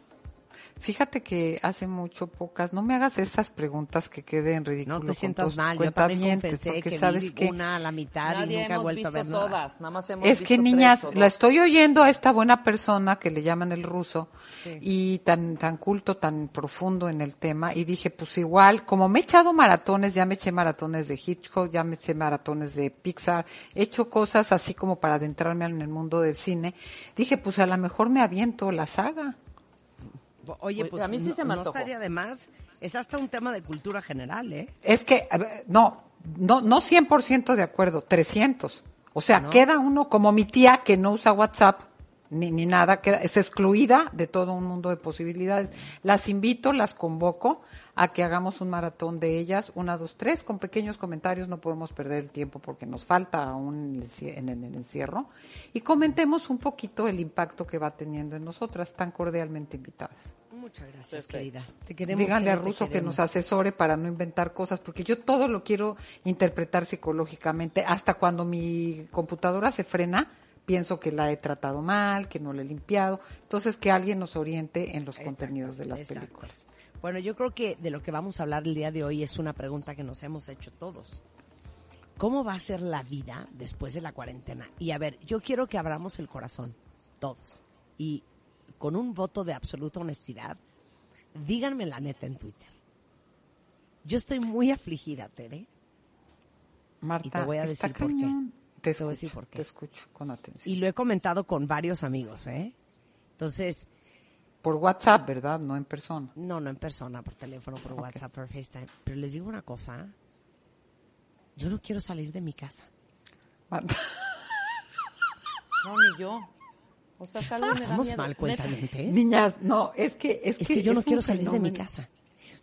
Fíjate que hace mucho pocas, no me hagas esas preguntas que queden ridículo No te con sientas tus mal. Yo también porque que sabes vi que una a la mitad y nunca he hemos vuelto visto a ver nada. todas, nada más hemos es visto que niñas, la estoy oyendo a esta buena persona que le llaman el ruso Sí. y tan tan culto, tan profundo en el tema y dije, pues igual, como me he echado maratones, ya me eché maratones de Hitchcock, ya me eché maratones de Pixar, he hecho cosas así como para adentrarme en el mundo del cine, dije, pues a lo mejor me aviento la saga. Oye, pues a mí sí no, se me antojó. estaría de más. Es hasta un tema de cultura general, ¿eh? Es que, ver, no, no, no 100% de acuerdo, 300. O sea, ¿No? queda uno como mi tía que no usa WhatsApp ni, ni nada, queda, es excluida de todo un mundo de posibilidades. Las invito, las convoco a que hagamos un maratón de ellas, una, dos, tres, con pequeños comentarios, no podemos perder el tiempo porque nos falta aún en el encierro, y comentemos un poquito el impacto que va teniendo en nosotras, tan cordialmente invitadas. Muchas gracias, querida. Te queremos, Díganle a Russo que nos asesore para no inventar cosas, porque yo todo lo quiero interpretar psicológicamente. Hasta cuando mi computadora se frena, pienso que la he tratado mal, que no la he limpiado. Entonces, que alguien nos oriente en los contenidos de las películas. Bueno, yo creo que de lo que vamos a hablar el día de hoy es una pregunta que nos hemos hecho todos. ¿Cómo va a ser la vida después de la cuarentena? Y a ver, yo quiero que abramos el corazón, todos. Y con un voto de absoluta honestidad, díganme la neta en Twitter. Yo estoy muy afligida, Tere. Marta, y te voy a decir por qué. Te, escucho, por qué. te escucho con atención. Y lo he comentado con varios amigos, ¿eh? Entonces... Por WhatsApp, ¿verdad? No en persona. No, no en persona, por teléfono, por WhatsApp, por FaceTime. Pero les digo una cosa. Yo no quiero salir de mi casa. No, ni yo. O sea, Estamos mal, Niñas, no, es que es, que, yo no quiero salir de mi casa.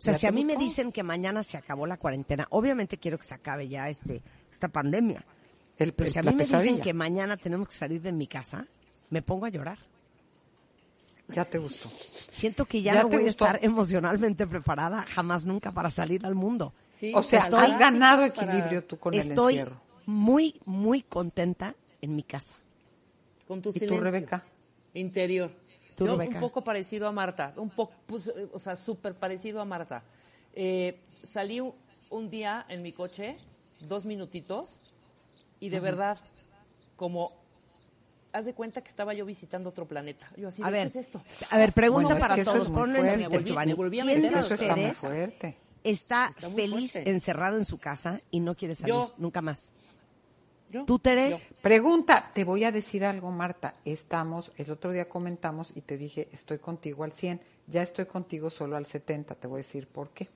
O sea, si a mí me dicen que mañana se acabó la cuarentena, obviamente quiero que se acabe ya este esta pandemia. El, Pero si a mí me dicen que mañana tenemos que salir de mi casa, me pongo a llorar. Ya te gustó. Siento que ya, no voy a estar emocionalmente preparada jamás nunca para salir al mundo. o sea, has ganado equilibrio tú con el encierro. Estoy muy, muy contenta en mi casa. Con tu ¿Y tú, Rebeca? Interior. Yo, un poco parecido a Marta, un poco, pues, o sea, súper parecido a Marta. Eh, salí un, día en mi coche, dos minutitos, y de verdad, como haz de cuenta que estaba yo visitando otro planeta. Yo así, a ver, ¿qué es esto? A ver, pregunta para todos. Ponlo en Twitter, Me volví a meter eso está muy fuerte. Está, feliz encerrado en su casa y no quiere salir nunca más. ¿Tú, Tere? Pregunta, te voy a decir algo, Marta. Estamos, el otro día comentamos y te dije, estoy contigo al 100, ya estoy contigo solo al 70. Te voy a decir por qué.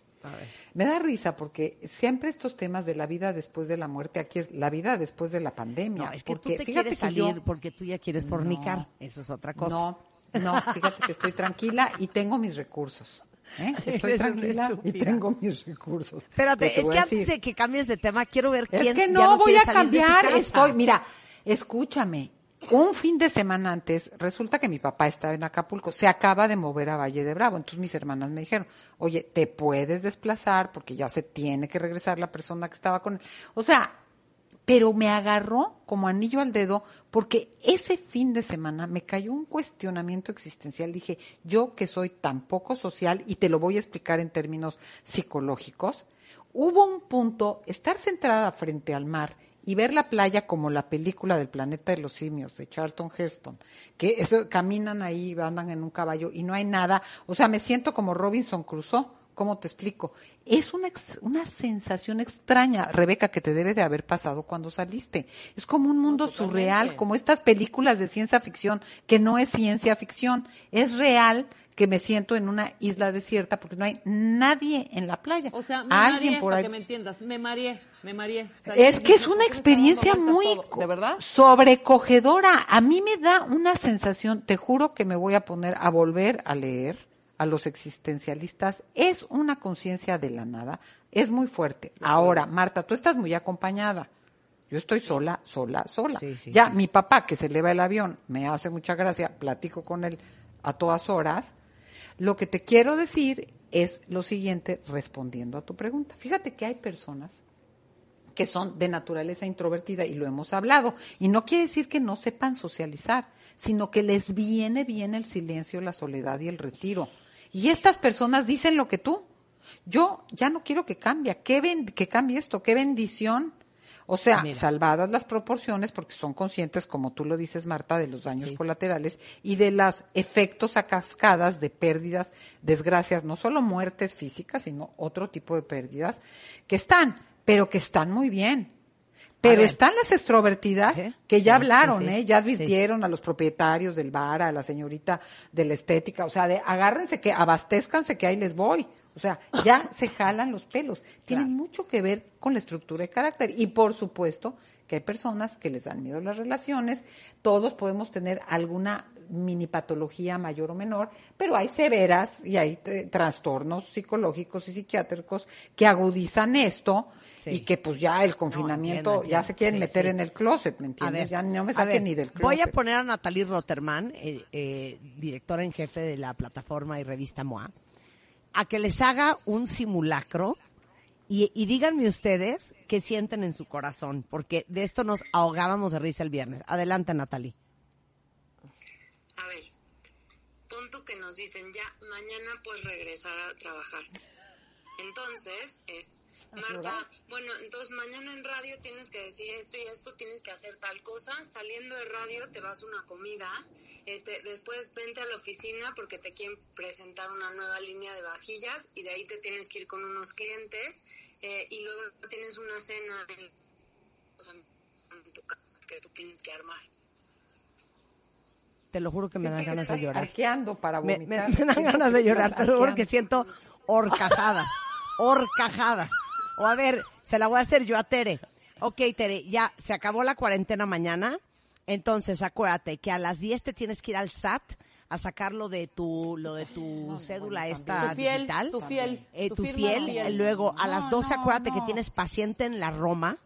Me da risa porque siempre estos temas de la vida después de la muerte, aquí es la vida después de la pandemia. es que porque, tú te quieres salir porque tú ya quieres fornicar. Eso es otra cosa. No, no, fíjate que estoy tranquila y tengo mis recursos. ¿Eh? Estoy tranquila y tengo mis recursos. Espérate, es que antes de que cambies de tema, quiero ver quién. Es que no, voy a cambiar. Estoy, mira, escúchame. Un fin de semana antes, resulta que mi papá estaba en Acapulco, se acaba de mover a Valle de Bravo. Entonces mis hermanas me dijeron, oye, te puedes desplazar porque ya se tiene que regresar la persona que estaba con él. O sea, pero me agarró como anillo al dedo porque ese fin de semana me cayó un cuestionamiento existencial. Dije, yo que soy tan poco social, y te lo voy a explicar en términos psicológicos, hubo un punto, estar centrada frente al mar y ver la playa como la película del planeta de los simios de Charlton Heston, que eso, caminan ahí, andan en un caballo y no hay nada. O sea, me siento como Robinson Crusoe ¿Cómo te explico? Es una, una sensación extraña, Rebeca, que te debe de haber pasado cuando saliste. Es como un mundo surreal, como estas películas de ciencia ficción, que no es ciencia ficción, es real que me siento en una isla desierta porque no hay nadie en la playa. O sea, me Alguien por ahí. Para que me entiendas, me mareé, me mareé. Es que es una experiencia muy ¿De verdad? sobrecogedora. A mí me da una sensación, te juro que me voy a poner a volver a leer a los existencialistas es una conciencia de la nada, es muy fuerte. Ahora, Marta, tú estás muy acompañada. Yo estoy sola, sola, sola. ya mi papá, que se eleva el avión, me hace mucha gracia, platico con él a todas horas. Lo que te quiero decir es lo siguiente, respondiendo a tu pregunta. Fíjate que hay personas que son de naturaleza introvertida y lo hemos hablado. Y no quiere decir que no sepan socializar, sino que les viene bien el silencio, la soledad y el retiro. Y estas personas dicen lo que tú. Yo ya no quiero que cambie, que, que cambie esto, qué bendición. O sea, salvadas las proporciones porque son conscientes, como tú lo dices, Marta, de los daños colaterales y de los efectos a cascadas de pérdidas, desgracias, no solo muertes físicas, sino otro tipo de pérdidas que están, pero que están muy bien. Pero están las extrovertidas que ya hablaron, ¿eh? ya advirtieron a los propietarios del bar, a la señorita de la estética, o sea, de agárrense que abastezcanse que ahí les voy. O sea, ya se jalan los pelos. Tienen mucho que ver con la estructura de carácter. Y por supuesto que hay personas que les dan miedo las relaciones, todos podemos tener alguna mini patología mayor o menor, pero hay severas y hay eh, trastornos psicológicos y psiquiátricos que agudizan esto y que pues ya el confinamiento ya se quieren meter en el closet, ¿me entiendes? ya no me saquen ni del closet. Voy a poner a Natalie Rotterman, eh, eh, directora en jefe de la plataforma y revista MOA, a que les haga un simulacro y, y, díganme ustedes qué sienten en su corazón, porque de esto nos ahogábamos de risa el viernes. Adelante, Natalie. A ver, punto que nos dicen ya, mañana pues regresar a trabajar. Entonces, es Marta, bueno, entonces mañana en radio tienes que decir esto y esto, tienes que hacer tal cosa. Saliendo de radio te vas a una comida. Este, después vente a la oficina porque te quieren presentar una nueva línea de vajillas y de ahí te tienes que ir con unos clientes eh, y luego tienes una cena en, tu casa que tú tienes que armar. Te lo juro que me dan ganas de llorar. ando para vomitar. Me, me dan ganas de llorar, te lo juro que siento horcajadas, horcajadas. O a ver, se la voy a hacer yo a Tere. Ok, Tere, ya se acabó la cuarentena mañana. Entonces, acuérdate que a las 10 te tienes que ir al SAT a sacarlo de tu lo de tu cédula esta tu fiel, digital. Tu fiel. Eh, tu, fiel. Luego, a las 12 acuérdate que tienes paciente en la Roma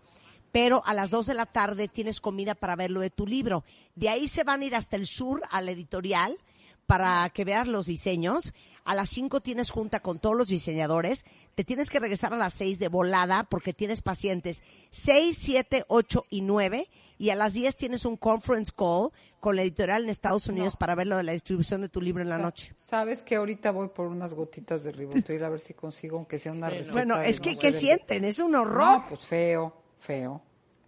pero a las 2 de la tarde tienes comida para ver lo de tu libro. De ahí se van a ir hasta el sur, a la editorial, para que veas los diseños. A las 5 tienes junta con todos los diseñadores. Te tienes que regresar a las 6 de volada porque tienes pacientes 6, 7, 8 y 9. Y a las 10 tienes un conference call con la editorial en Estados Unidos para ver lo de la distribución de tu libro en la noche. Sabes que ahorita voy por unas gotitas de ribotril a ver si consigo aunque sea una receta. Bueno, es que ¿qué sienten? Es un horror. No, pues feo, feo.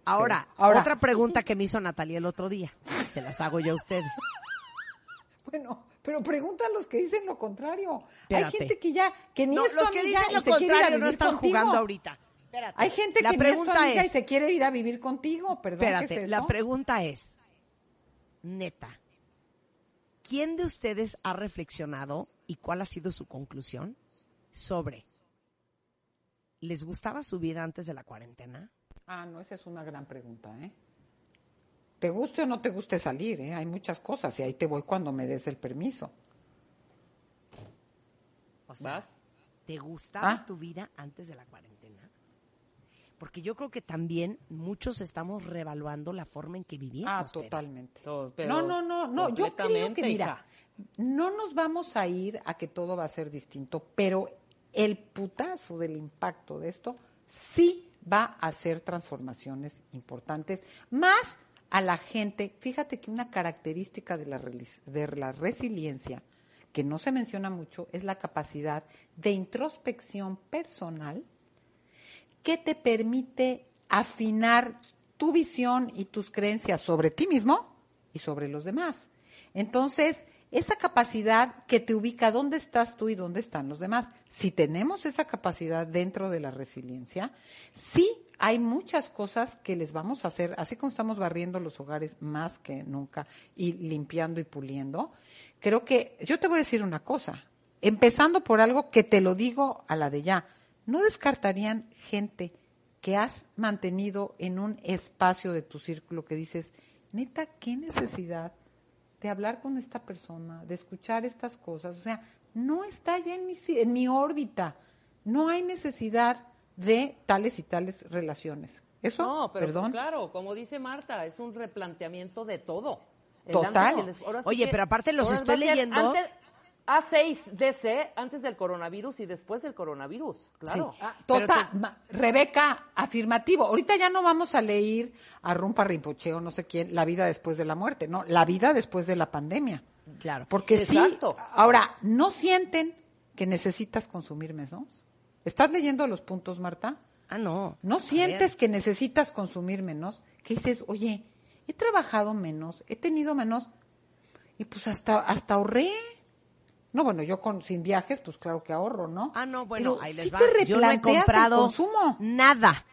Ahora, Ahora, otra pregunta que me hizo Natalia el otro día. Se las hago yo a ustedes. Bueno, pero pregunta a los que dicen lo contrario. Hay gente que ya, que ni no, es los que dicen lo contrario no están jugando ahorita. Hay gente la que pregunta es, y se quiere ir a vivir contigo, perdón. Espérate, la pregunta es, neta, ¿quién de ustedes ha reflexionado y cuál ha sido su conclusión sobre, ¿les gustaba su vida antes de la cuarentena? Ah, no, esa es una gran pregunta, ¿eh? Te guste o no te guste salir, ¿eh? hay muchas cosas y ahí te voy cuando me des el permiso. ¿Vas? ¿Te gustaba ah. tu vida antes de la cuarentena? Porque yo creo que también muchos estamos revaluando la forma en que vivíamos. Ah, totalmente. no, no, no, no. Yo creo que, mira, no nos vamos a ir a que todo va a ser distinto, pero el putazo del impacto de esto sí va a hacer transformaciones importantes, más a la gente, fíjate que una característica de la, de la resiliencia, que no se menciona mucho, es la capacidad de introspección personal que te permite afinar tu visión y tus creencias sobre ti mismo y sobre los demás. Entonces, esa capacidad que te ubica dónde estás tú y dónde están los demás. Si tenemos esa capacidad dentro de la resiliencia, sí hay muchas cosas que les vamos a hacer, así como estamos barriendo los hogares más que nunca y limpiando y puliendo. Creo que yo te voy a decir una cosa, empezando por algo que te lo digo a la de ya, no descartarían gente que has mantenido en un espacio de tu círculo que dices, neta, qué necesidad de hablar con esta persona, de escuchar estas cosas. O sea, no está ya en mi, en mi órbita. No hay necesidad de tales y tales relaciones. Eso, no, pero perdón. claro, como dice Marta, es un replanteamiento de todo. Total. Oye, pero aparte los estoy leyendo. A6 DC antes del coronavirus y después del coronavirus, claro. Ah, total, Rebeca, afirmativo. Ahorita ya no vamos a leer a Rumpa Rinpoche no sé quién, la vida después de la muerte, no, la vida después de la pandemia. Claro. Porque sí, ahora, ¿no sienten que necesitas consumir menos? ¿Estás leyendo los puntos, Marta? Ah, no. ¿No sientes que necesitas consumir menos? Que dices, oye, he trabajado menos, he tenido menos, y pues hasta, hasta ahorré. No, bueno, yo con sin viajes, pues claro que ahorro, ¿no? Ah, no, bueno, ahí les va. yo no he comprado nada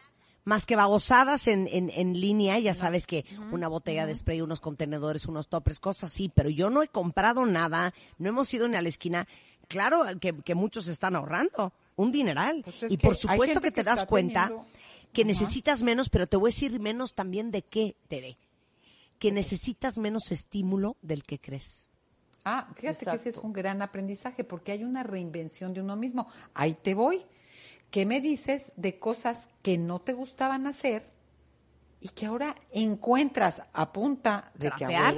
más que babosadas en, en, en línea, ya sabes que una botella de spray, unos contenedores, unos toppers, cosas así, pero yo no he comprado nada, no hemos ido ni a la esquina. Claro que, que muchos están ahorrando un dineral. Pues y por supuesto que, te das cuenta que necesitas menos, pero te voy a decir menos también de qué, Tere. Que necesitas menos estímulo del que crees. Ah, fíjate que ese es un gran aprendizaje porque hay una reinvención de uno mismo. Ahí te voy. ¿Qué me dices de cosas que no te gustaban hacer y que ahora encuentras a punta de que a?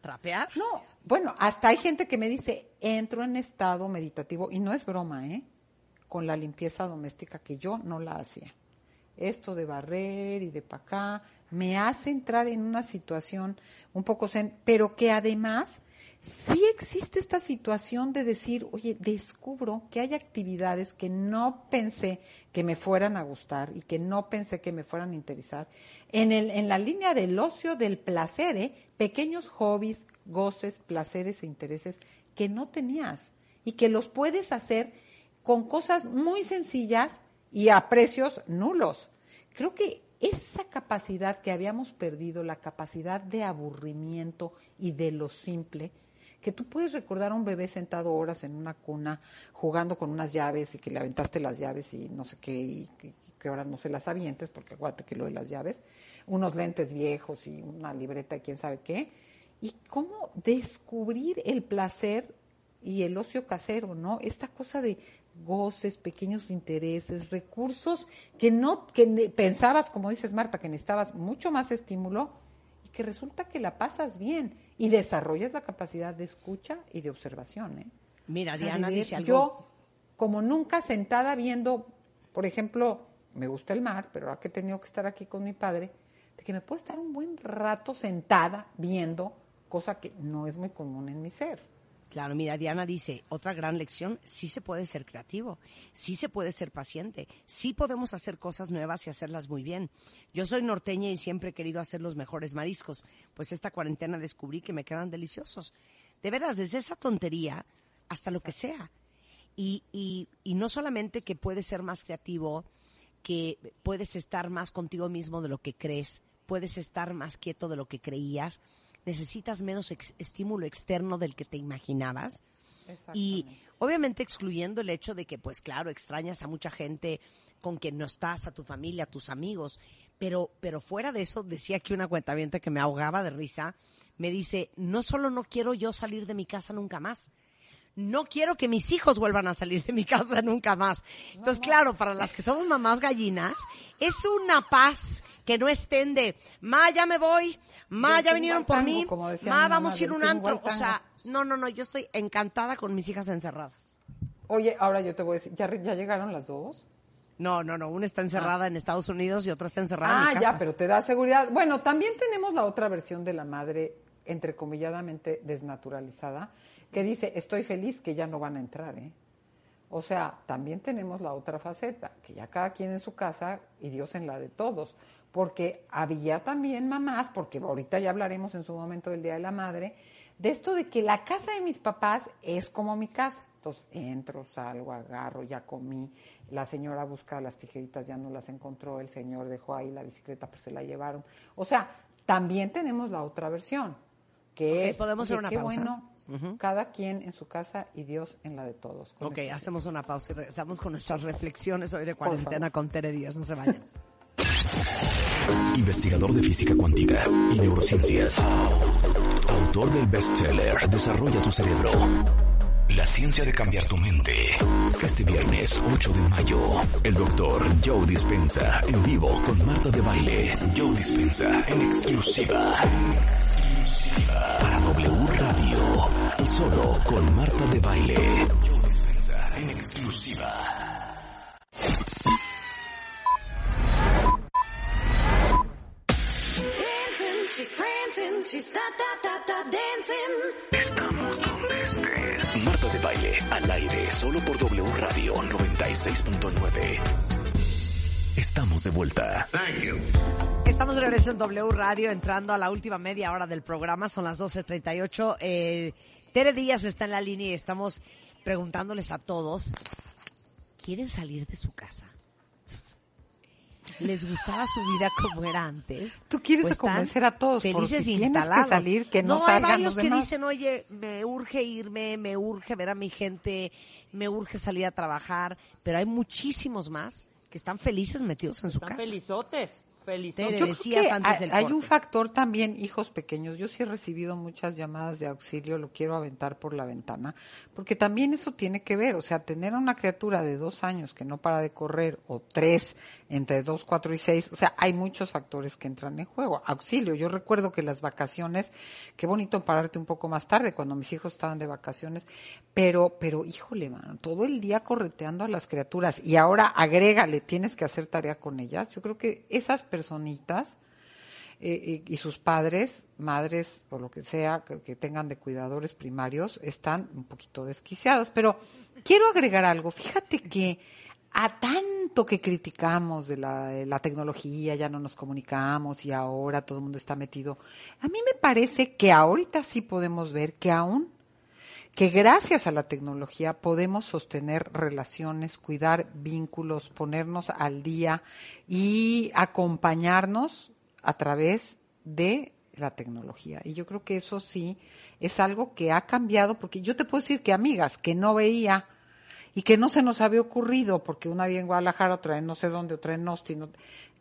¿Trapear? No, bueno, hasta hay gente que me dice, entro en estado meditativo, y no es broma, ¿eh? Con la limpieza doméstica que yo no la hacía. Esto de barrer y de pa' acá me hace entrar en una situación un poco pero que además sí existe esta situación de decir, oye, descubro que hay actividades que no pensé que me fueran a gustar y que no pensé que me fueran a interesar. En, el, en la línea del ocio, del placer, ¿eh? pequeños hobbies, goces, placeres e intereses que no tenías y que los puedes hacer con cosas muy sencillas y a precios nulos. Creo que esa capacidad que habíamos perdido, la capacidad de aburrimiento y de lo simple, que tú puedes recordar a un bebé sentado horas en una cuna jugando con unas llaves y que le aventaste las llaves y no sé qué, y que, ahora no se las avientes, porque aguante que lo de las llaves, unos lentes viejos y una libreta y quién sabe qué, y cómo descubrir el placer y el ocio casero, ¿no? Esta cosa de goces, pequeños intereses, recursos que no, que pensabas, como dices Marta, que necesitabas mucho más estímulo y que resulta que la pasas bien y desarrollas la capacidad de escucha y de observación. ¿eh? Mira, Diana dice algo. Yo, como nunca sentada viendo, por ejemplo, me gusta el mar, pero ahora que he tenido que estar aquí con mi padre, de que me puedo estar un buen rato sentada viendo, cosa que no es muy común en mi ser. Claro, mira, Diana dice, otra gran lección, sí se puede ser creativo, sí se puede ser paciente, sí podemos hacer cosas nuevas y hacerlas muy bien. Yo soy norteña y siempre he querido hacer los mejores mariscos, pues esta cuarentena descubrí que me quedan deliciosos. De veras, desde esa tontería hasta lo que sea. Y, y, y no solamente que puedes ser más creativo, que puedes estar más contigo mismo de lo que crees, puedes estar más quieto de lo que creías, necesitas menos estímulo externo del que te imaginabas. Y obviamente excluyendo el hecho de que, pues claro, extrañas a mucha gente con quien no estás, a tu familia, a tus amigos, pero, pero fuera de eso, decía que una cuentaviente que me ahogaba de risa, me dice, no solo no quiero yo salir de mi casa nunca más, no quiero que mis hijos vuelvan a salir de mi casa nunca más. Entonces, claro, para las que somos mamás gallinas, es una paz que no estén de, ma, ya me voy, ma, ya vinieron por mí, ma, vamos a ir a un antro. O sea, no, no, no, yo estoy encantada con mis hijas encerradas. Oye, ahora yo te voy a decir, ¿ya, ya llegaron las dos? No, no, no, una está encerrada ah. en Estados Unidos y otra está encerrada en mi casa. Ah, ya, pero te da seguridad. Bueno, también tenemos la otra versión de la madre, entrecomilladamente desnaturalizada, que dice, estoy feliz que ya no van a entrar, ¿eh? O sea, también tenemos la otra faceta, que ya cada quien en su casa y Dios en la de todos, porque había también mamás, porque ahorita ya hablaremos en su momento del Día de la Madre, de esto de que la casa de mis papás es como mi casa. Entonces entro, salgo, agarro, ya comí, la señora busca las tijeritas, ya no las encontró, el señor dejó ahí la bicicleta, pues se la llevaron. O sea, también tenemos la otra versión, que es... Podemos hacer una qué Bueno, cada quien en su casa y Dios en la de todos. Ok, hacemos una pausa y regresamos con nuestras reflexiones hoy de cuarentena con Tere Díaz. No se vayan. Investigador de física cuántica y neurociencias. Autor del bestseller Desarrolla tu cerebro. La ciencia de cambiar tu mente. Este viernes 8 de mayo, el doctor Joe Dispensa en vivo con Marta de Baile. Joe Dispensa en exclusiva. Para W. Y solo con Marta de Baile. En exclusiva. Estamos donde estés. Marta de Baile, al aire, solo por W Radio 96.9. Estamos de vuelta. Thank you. Estamos de regreso en W Radio, entrando a la última media hora del programa, son las 12.38. Eh, Tere Díaz está en la línea y estamos preguntándoles a todos, ¿quieren salir de su casa? ¿Les gustaba su vida como era antes? Tú quieres convencer a todos felices por que salir, que no, no hay varios que dicen, oye, me urge irme, me urge ver a mi gente, me urge salir a trabajar, pero hay muchísimos más que están felices metidos en su están casa. felizotes. Feliz. Te Yo decías creo que antes hay, del hay corte. un factor también, hijos pequeños. Yo sí he recibido muchas llamadas de auxilio, lo quiero aventar por la ventana, porque también eso tiene que ver. O sea, tener a una criatura de dos años que no para de correr, o tres, entre dos, cuatro y seis, o sea, hay muchos factores que entran en juego. Auxilio, yo recuerdo que las vacaciones, qué bonito pararte un poco más tarde cuando mis hijos estaban de vacaciones, pero, pero, híjole, mano, todo el día correteando a las criaturas y ahora agrégale, tienes que hacer tarea con ellas. Yo creo que esas personitas, eh, y, y sus padres, madres o lo que sea que, que tengan de cuidadores primarios están un poquito desquiciados. Pero quiero agregar algo. Fíjate que a tanto que criticamos de la, la tecnología, ya no nos comunicamos y ahora todo el mundo está metido, a mí me parece que ahorita sí podemos ver que aún que gracias a la tecnología podemos sostener relaciones, cuidar vínculos, ponernos al día y acompañarnos a través de la tecnología. Y yo creo que eso sí es algo que ha cambiado, porque yo te puedo decir que amigas que no veía y que no se nos había ocurrido, porque una vive en Guadalajara, otra en no sé dónde, otra en Austin,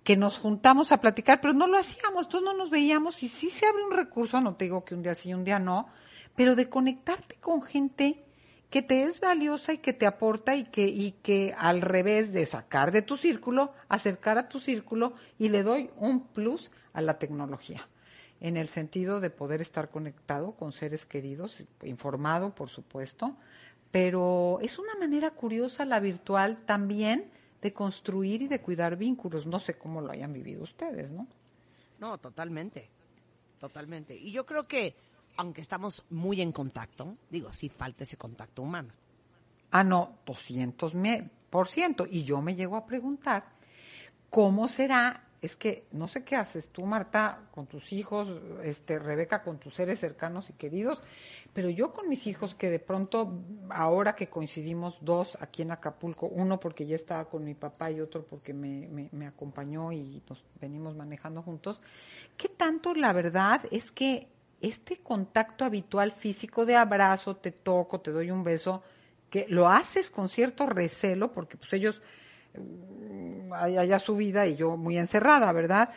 que nos juntamos a platicar, pero no lo hacíamos, entonces no nos veíamos y sí se abre un recurso, no te digo que un día sí y un día no, pero de conectarte con gente que te es valiosa y que te aporta y que, y que al revés de sacar de tu círculo, acercar a tu círculo y le doy un plus a la tecnología en el sentido de poder estar conectado con seres queridos, informado, por supuesto, pero es una manera curiosa la virtual también de construir y de cuidar vínculos. No sé cómo lo hayan vivido ustedes, ¿no? No, totalmente. Totalmente. Y yo creo que, aunque estamos muy en contacto, digo, sí falta ese contacto humano. Ah, no, 200 me- por ciento. Y yo me llego a preguntar, ¿cómo será? Es que no sé qué haces tú, Marta, con tus hijos, este, Rebeca, con tus seres cercanos y queridos, pero yo con mis hijos que de pronto, ahora que coincidimos dos aquí en Acapulco, uno porque ya estaba con mi papá y otro porque me, me, acompañó y nos venimos manejando juntos, ¿qué tanto la verdad es que este contacto habitual físico de abrazo, te toco, te doy un beso, que lo haces con cierto recelo, porque pues ellos allá su vida y yo muy encerrada, ¿verdad?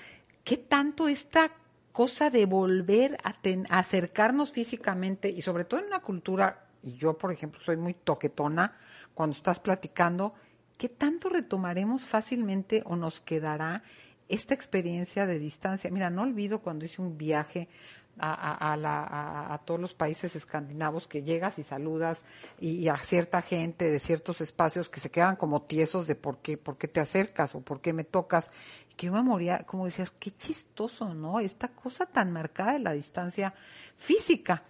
¿Qué tanto esta cosa de volver a, a acercarnos físicamente y sobre todo en una cultura, y yo por ejemplo soy muy toquetona, cuando estás platicando, ¿qué tanto retomaremos fácilmente o nos quedará esta experiencia de distancia? Mira, no olvido cuando hice un viaje a, a- la- a- a todos los países escandinavos que llegas y saludas y, y a cierta gente de ciertos espacios que se quedan como tiesos de por qué, por qué te acercas o por qué me tocas. Y que yo me moría, como decías, qué chistoso, ¿no? Esta cosa tan marcada de la distancia física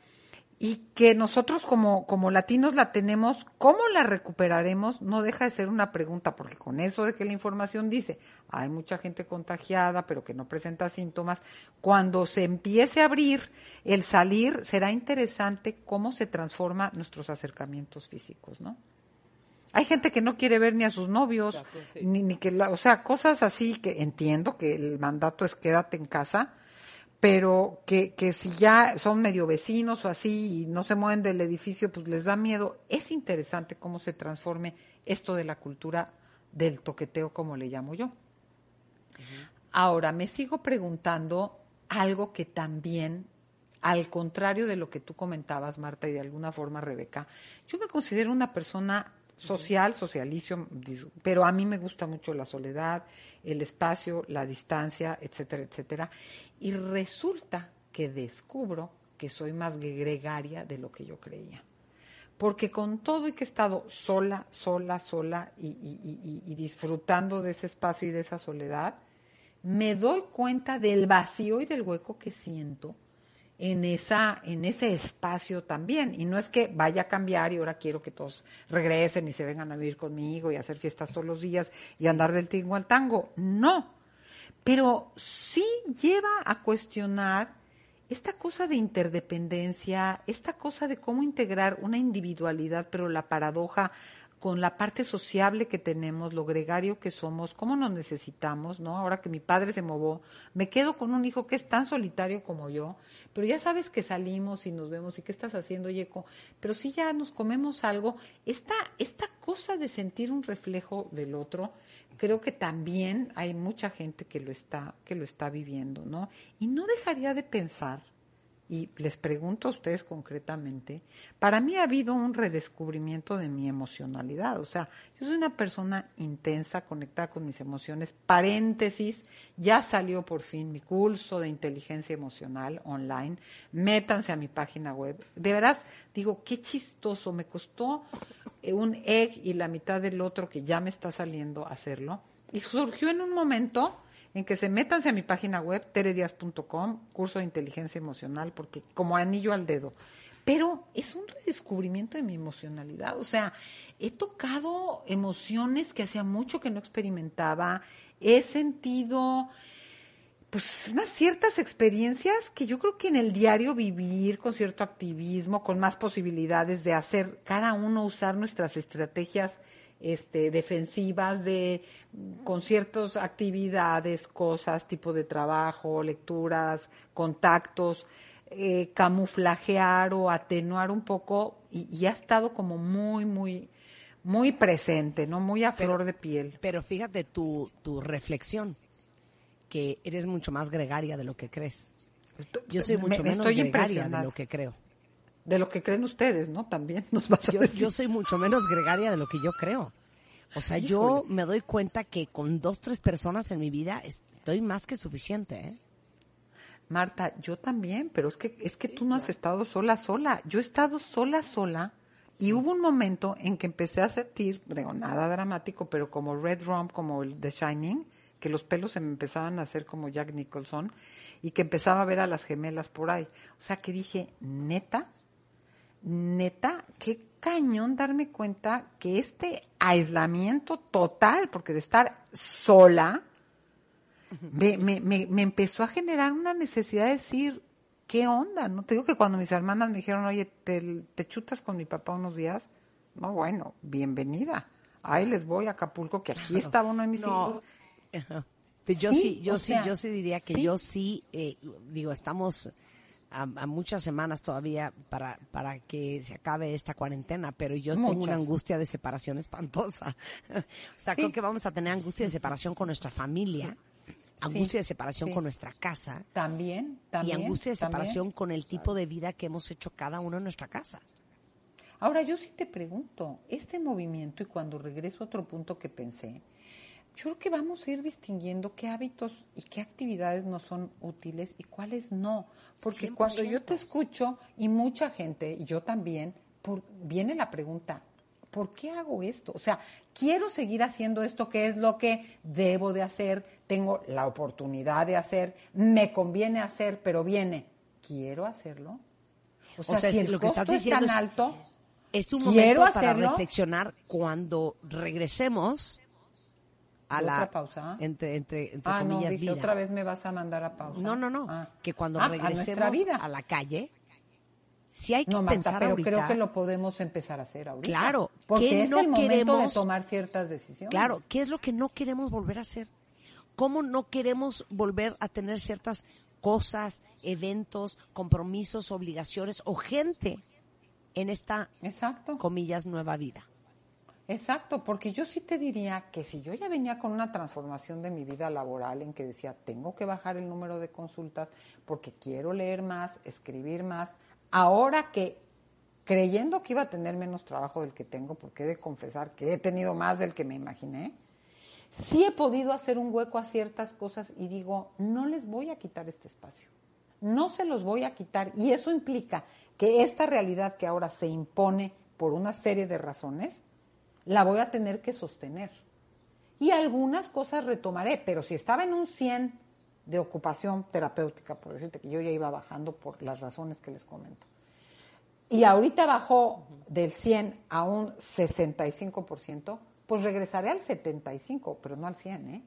y que nosotros como, como latinos la tenemos, ¿cómo la recuperaremos? No deja de ser una pregunta, porque con eso de que la información dice, hay mucha gente contagiada, pero que no presenta síntomas, cuando se empiece a abrir el salir, será interesante cómo se transforman nuestros acercamientos físicos, ¿no? Hay gente que no quiere ver ni a sus novios, ni, ni que, la- o sea, cosas así que entiendo que el mandato es quédate en casa, pero que, que si ya son medio vecinos o así y no se mueven del edificio, pues les da miedo. Es interesante cómo se transforme esto de la cultura del toqueteo, como le llamo yo. Ahora, me sigo preguntando algo que también, al contrario de lo que tú comentabas, Marta, y de alguna forma, Rebeca, yo me considero una persona social, socialicio, pero a mí me gusta mucho la soledad, el espacio, la distancia, etcétera, etcétera. Y resulta que descubro que soy más gregaria de lo que yo creía. Porque con todo y que he estado sola, sola, sola y, disfrutando de ese espacio y de esa soledad, me doy cuenta del vacío y del hueco que siento en esa en ese espacio también. Y no es que vaya a cambiar y ahora quiero que todos regresen y se vengan a vivir conmigo y hacer fiestas todos los días y andar del tingo al tango. No pero sí lleva a cuestionar esta cosa de interdependencia, esta cosa de cómo integrar una individualidad, pero la paradoja con la parte sociable que tenemos, lo gregario que somos, cómo nos necesitamos, ¿no? Ahora que mi padre se movió, me quedo con un hijo que es tan solitario como yo, pero ya sabes que salimos y nos vemos y qué estás haciendo, Yeco, pero si ya nos comemos algo, esta, esta cosa de sentir un reflejo del otro, creo que también hay mucha gente que lo está, que lo está viviendo, ¿no? Y no dejaría de pensar y les pregunto a ustedes concretamente, para mí ha habido un redescubrimiento de mi emocionalidad. O sea, yo soy una persona intensa, conectada con mis emociones. Paréntesis, ya salió por fin mi curso de inteligencia emocional online. Métanse a mi página web. De veras, digo, qué chistoso. Me costó eh, un egg y la mitad del otro que ya me está saliendo hacerlo. Y surgió en un momento en que se métanse a mi página web, teredias.com, curso de inteligencia emocional, porque como anillo al dedo. Pero es un redescubrimiento de mi emocionalidad. O sea, he tocado emociones que hacía mucho que no experimentaba. He sentido pues unas ciertas experiencias que yo creo que en el diario vivir con cierto activismo, con más posibilidades de hacer cada uno usar nuestras estrategias este, defensivas de con ciertas actividades, cosas, tipo de trabajo, lecturas, contactos, eh, camuflajear o atenuar un poco y, ha estado como muy, muy, muy presente, ¿no? Muy a flor de piel. Pero fíjate tu, tu reflexión, que eres mucho más gregaria de lo que crees. Yo soy mucho menos gregaria de lo que creo. De lo que creen ustedes, ¿no? También nos vas a yo, yo soy mucho menos gregaria de lo que yo creo. O sea, yo me doy cuenta que con dos, tres personas en mi vida estoy más que suficiente, ¿eh? Marta, yo también, pero es que es que tú no has estado sola, sola. Yo he estado sola, sola. Y hubo un momento en que empecé a sentir, digo, nada dramático, pero como Red Rum, como el The Shining, que los pelos se me empezaban a hacer como Jack Nicholson y que empezaba a ver a las gemelas por ahí. O sea, que dije, neta, neta, qué cañón darme cuenta que este aislamiento total, porque de estar sola, me, me, me, empezó a generar una necesidad de decir, ¿qué onda? No te digo que cuando mis hermanas me dijeron, oye, ¿te, te chutas con mi papá unos días? No, bueno, bienvenida. Ahí les voy a Acapulco, que aquí estaba uno de mis hijos. Pues yo sí, yo sí, yo sí diría que yo sí, eh, digo, estamos a, muchas semanas todavía para, para que se acabe esta cuarentena, pero yo tengo una angustia de separación espantosa. o sea, creo que vamos a tener angustia de separación con nuestra familia, angustia de separación con nuestra casa. También, también. Y angustia de separación con el tipo de vida que hemos hecho cada uno en nuestra casa. Ahora, yo sí te pregunto, este movimiento, y cuando regreso a otro punto que pensé, yo creo que vamos a ir distinguiendo qué hábitos y qué actividades nos son útiles y cuáles no. Porque cuando yo te escucho y mucha gente, y yo también, viene la pregunta, ¿por qué hago esto? O sea, quiero seguir haciendo esto que es lo que debo de hacer, tengo la oportunidad de hacer, me conviene hacer, pero viene, ¿quiero hacerlo? O sea, si el lo que estás diciendo es tan alto, es un momento para reflexionar cuando regresemos a la pausa? entre entre entre ah, comillas no, dije, otra vez me vas a mandar a pausa. No, no, no, ah. que cuando ah, regresemos a, vida. a, la calle si hay que no, pensar pero creo que lo podemos empezar a hacer ahorita. Claro, porque es no el momento queremos, de tomar ciertas decisiones. Claro, ¿qué es lo que no queremos volver a hacer? ¿Cómo no queremos volver a tener ciertas cosas, eventos, compromisos, obligaciones o gente en esta Exacto. comillas nueva vida? Exacto, porque yo sí te diría que si yo ya venía con una transformación de mi vida laboral en que decía, tengo que bajar el número de consultas porque quiero leer más, escribir más, ahora que creyendo que iba a tener menos trabajo del que tengo, porque he de confesar que he tenido más del que me imaginé, sí he podido hacer un hueco a ciertas cosas y digo, no les voy a quitar este espacio, no se los voy a quitar y eso implica que esta realidad que ahora se impone por una serie de razones, la voy a tener que sostener. Y algunas cosas retomaré, pero si estaba en un 100 de ocupación terapéutica, por decirte que yo ya iba bajando por las razones que les comento, y ahorita bajó del 100 a un 65%, pues regresaré al 75, pero no al 100, ¿eh?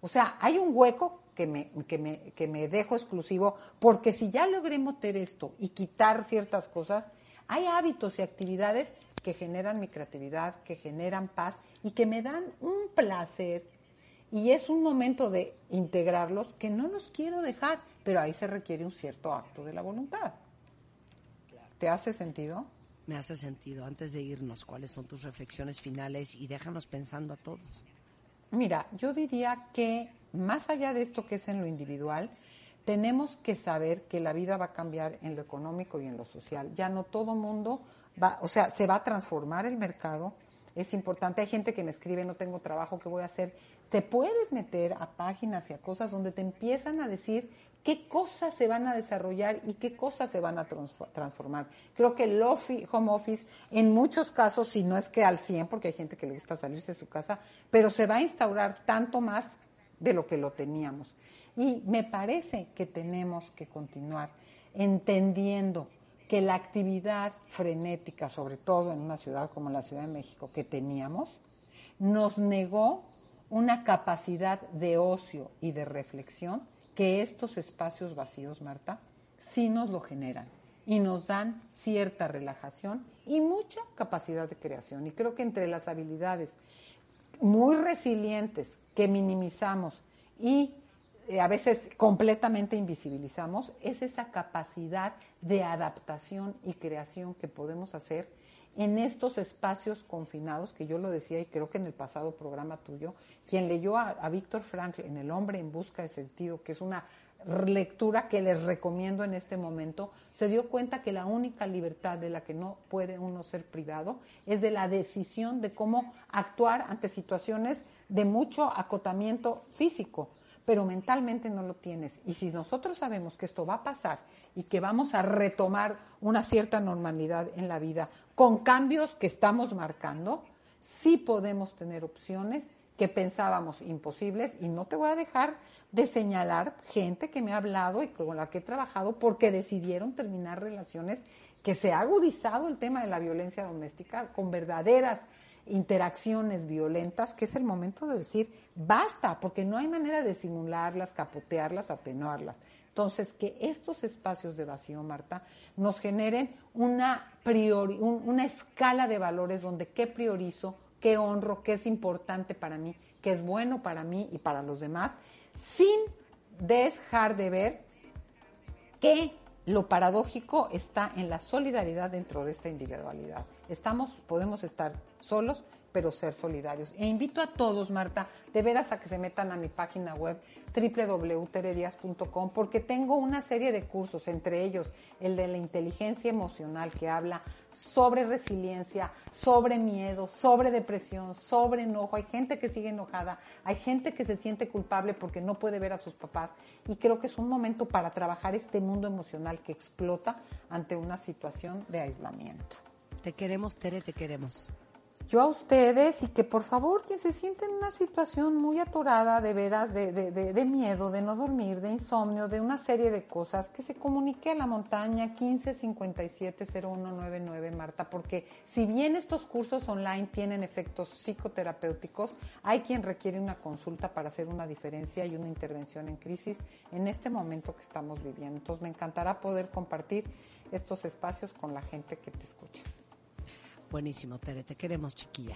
O sea, hay un hueco que me, que me, que me dejo exclusivo, porque si ya logré meter esto y quitar ciertas cosas, hay hábitos y actividades que generan mi creatividad, que generan paz y que me dan un placer. Y es un momento de integrarlos que no los quiero dejar, pero ahí se requiere un cierto acto de la voluntad. ¿Te hace sentido? Me hace sentido. Antes de irnos, ¿cuáles son tus reflexiones finales? Y déjanos pensando a todos. Mira, yo diría que más allá de esto que es en lo individual, tenemos que saber que la vida va a cambiar en lo económico y en lo social. Ya no todo mundo va, o sea, se va a transformar el mercado. Es importante, hay gente que me escribe, no tengo trabajo, ¿qué voy a hacer? Te puedes meter a páginas y a cosas donde te empiezan a decir qué cosas se van a desarrollar y qué cosas se van a transformar. Creo que el home office, en muchos casos, si no es que al 100, porque hay gente que le gusta salirse de su casa, pero se va a instaurar tanto más de lo que lo teníamos. Y me parece que tenemos que continuar entendiendo que la actividad frenética, sobre todo en una ciudad como la Ciudad de México que teníamos, nos negó una capacidad de ocio y de reflexión que estos espacios vacíos, Marta, sí nos lo generan y nos dan cierta relajación y mucha capacidad de creación. Y creo que entre las habilidades muy resilientes que minimizamos y eh, a veces completamente invisibilizamos, es esa capacidad de adaptación y creación que podemos hacer en estos espacios confinados, que yo lo decía y creo que en el pasado programa tuyo, quien leyó a, a Víctor Frankl en El hombre en busca de sentido, que es una lectura que les recomiendo en este momento, se dio cuenta que la única libertad de la que no puede uno ser privado es de la decisión de cómo actuar ante situaciones de mucho acotamiento físico pero mentalmente no lo tienes. Y si nosotros sabemos que esto va a pasar y que vamos a retomar una cierta normalidad en la vida con cambios que estamos marcando, sí podemos tener opciones que pensábamos imposibles y no te voy a dejar de señalar gente que me ha hablado y con la que he trabajado porque decidieron terminar relaciones que se ha agudizado el tema de la violencia doméstica con verdaderas interacciones violentas, que es el momento de decir basta, porque no hay manera de simularlas, capotearlas, atenuarlas. Entonces, que estos espacios de vacío, Marta, nos generen una, priori, una escala de valores donde qué priorizo, qué honro, qué es importante para mí, qué es bueno para mí y para los demás, sin dejar de ver que lo paradójico está en la solidaridad dentro de esta individualidad. Estamos, podemos estar solos, pero ser solidarios. E invito a todos, Marta, de veras a que se metan a mi página web www.teredias.com porque tengo una serie de cursos, entre ellos el de la inteligencia emocional que habla sobre resiliencia, sobre miedo, sobre depresión, sobre enojo. Hay gente que sigue enojada, hay gente que se siente culpable porque no puede ver a sus papás y creo que es un momento para trabajar este mundo emocional que explota ante una situación de aislamiento. Te queremos, Tere, te queremos yo a ustedes y que por favor quien se siente en una situación muy atorada de veras, de, de, de, miedo, de no dormir, de insomnio, de una serie de cosas, que se comunique a la montaña 15570199 Marta, porque si bien estos cursos online tienen efectos psicoterapéuticos, hay quien requiere una consulta para hacer una diferencia y una intervención en crisis en este momento que estamos viviendo. Entonces me encantará poder compartir estos espacios con la gente que te escucha. Buenísimo, Tere, te queremos, chiquilla.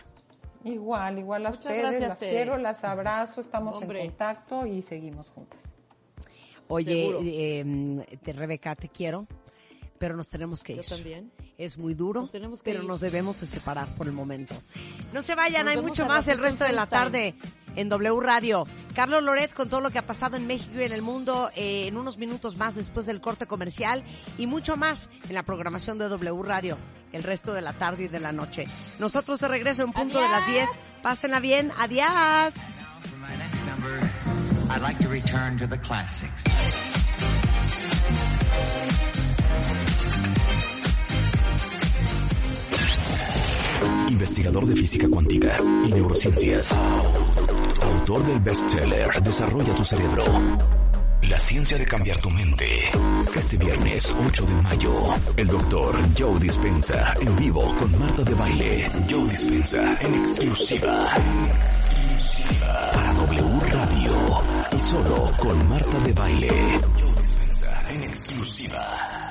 Igual, igual a ustedes, las quiero, las abrazo, estamos en contacto y seguimos juntas. Oye, em, Rebeca, te quiero, pero nos tenemos que ir. Yo también. Es muy duro, pero nos debemos de separar por el momento. No se vayan, hay mucho más el resto de la tarde en W Radio. Carlos Loret con todo lo que ha pasado en México y en el mundo eh, en unos minutos más después del corte comercial y mucho más en la programación de W Radio el resto de la tarde y de la noche. Nosotros de regreso en punto de las 10. Pásenla bien. Adiós. Investigador de física cuántica y neurociencias. Autor del bestseller Desarrolla tu cerebro. La ciencia de cambiar tu mente. Este viernes 8 de mayo, el doctor Joe Dispensa en vivo con Marta de Baile. Joe Dispensa en exclusiva. Para W Radio. Y solo con Marta de Baile. Joe Dispensa en exclusiva.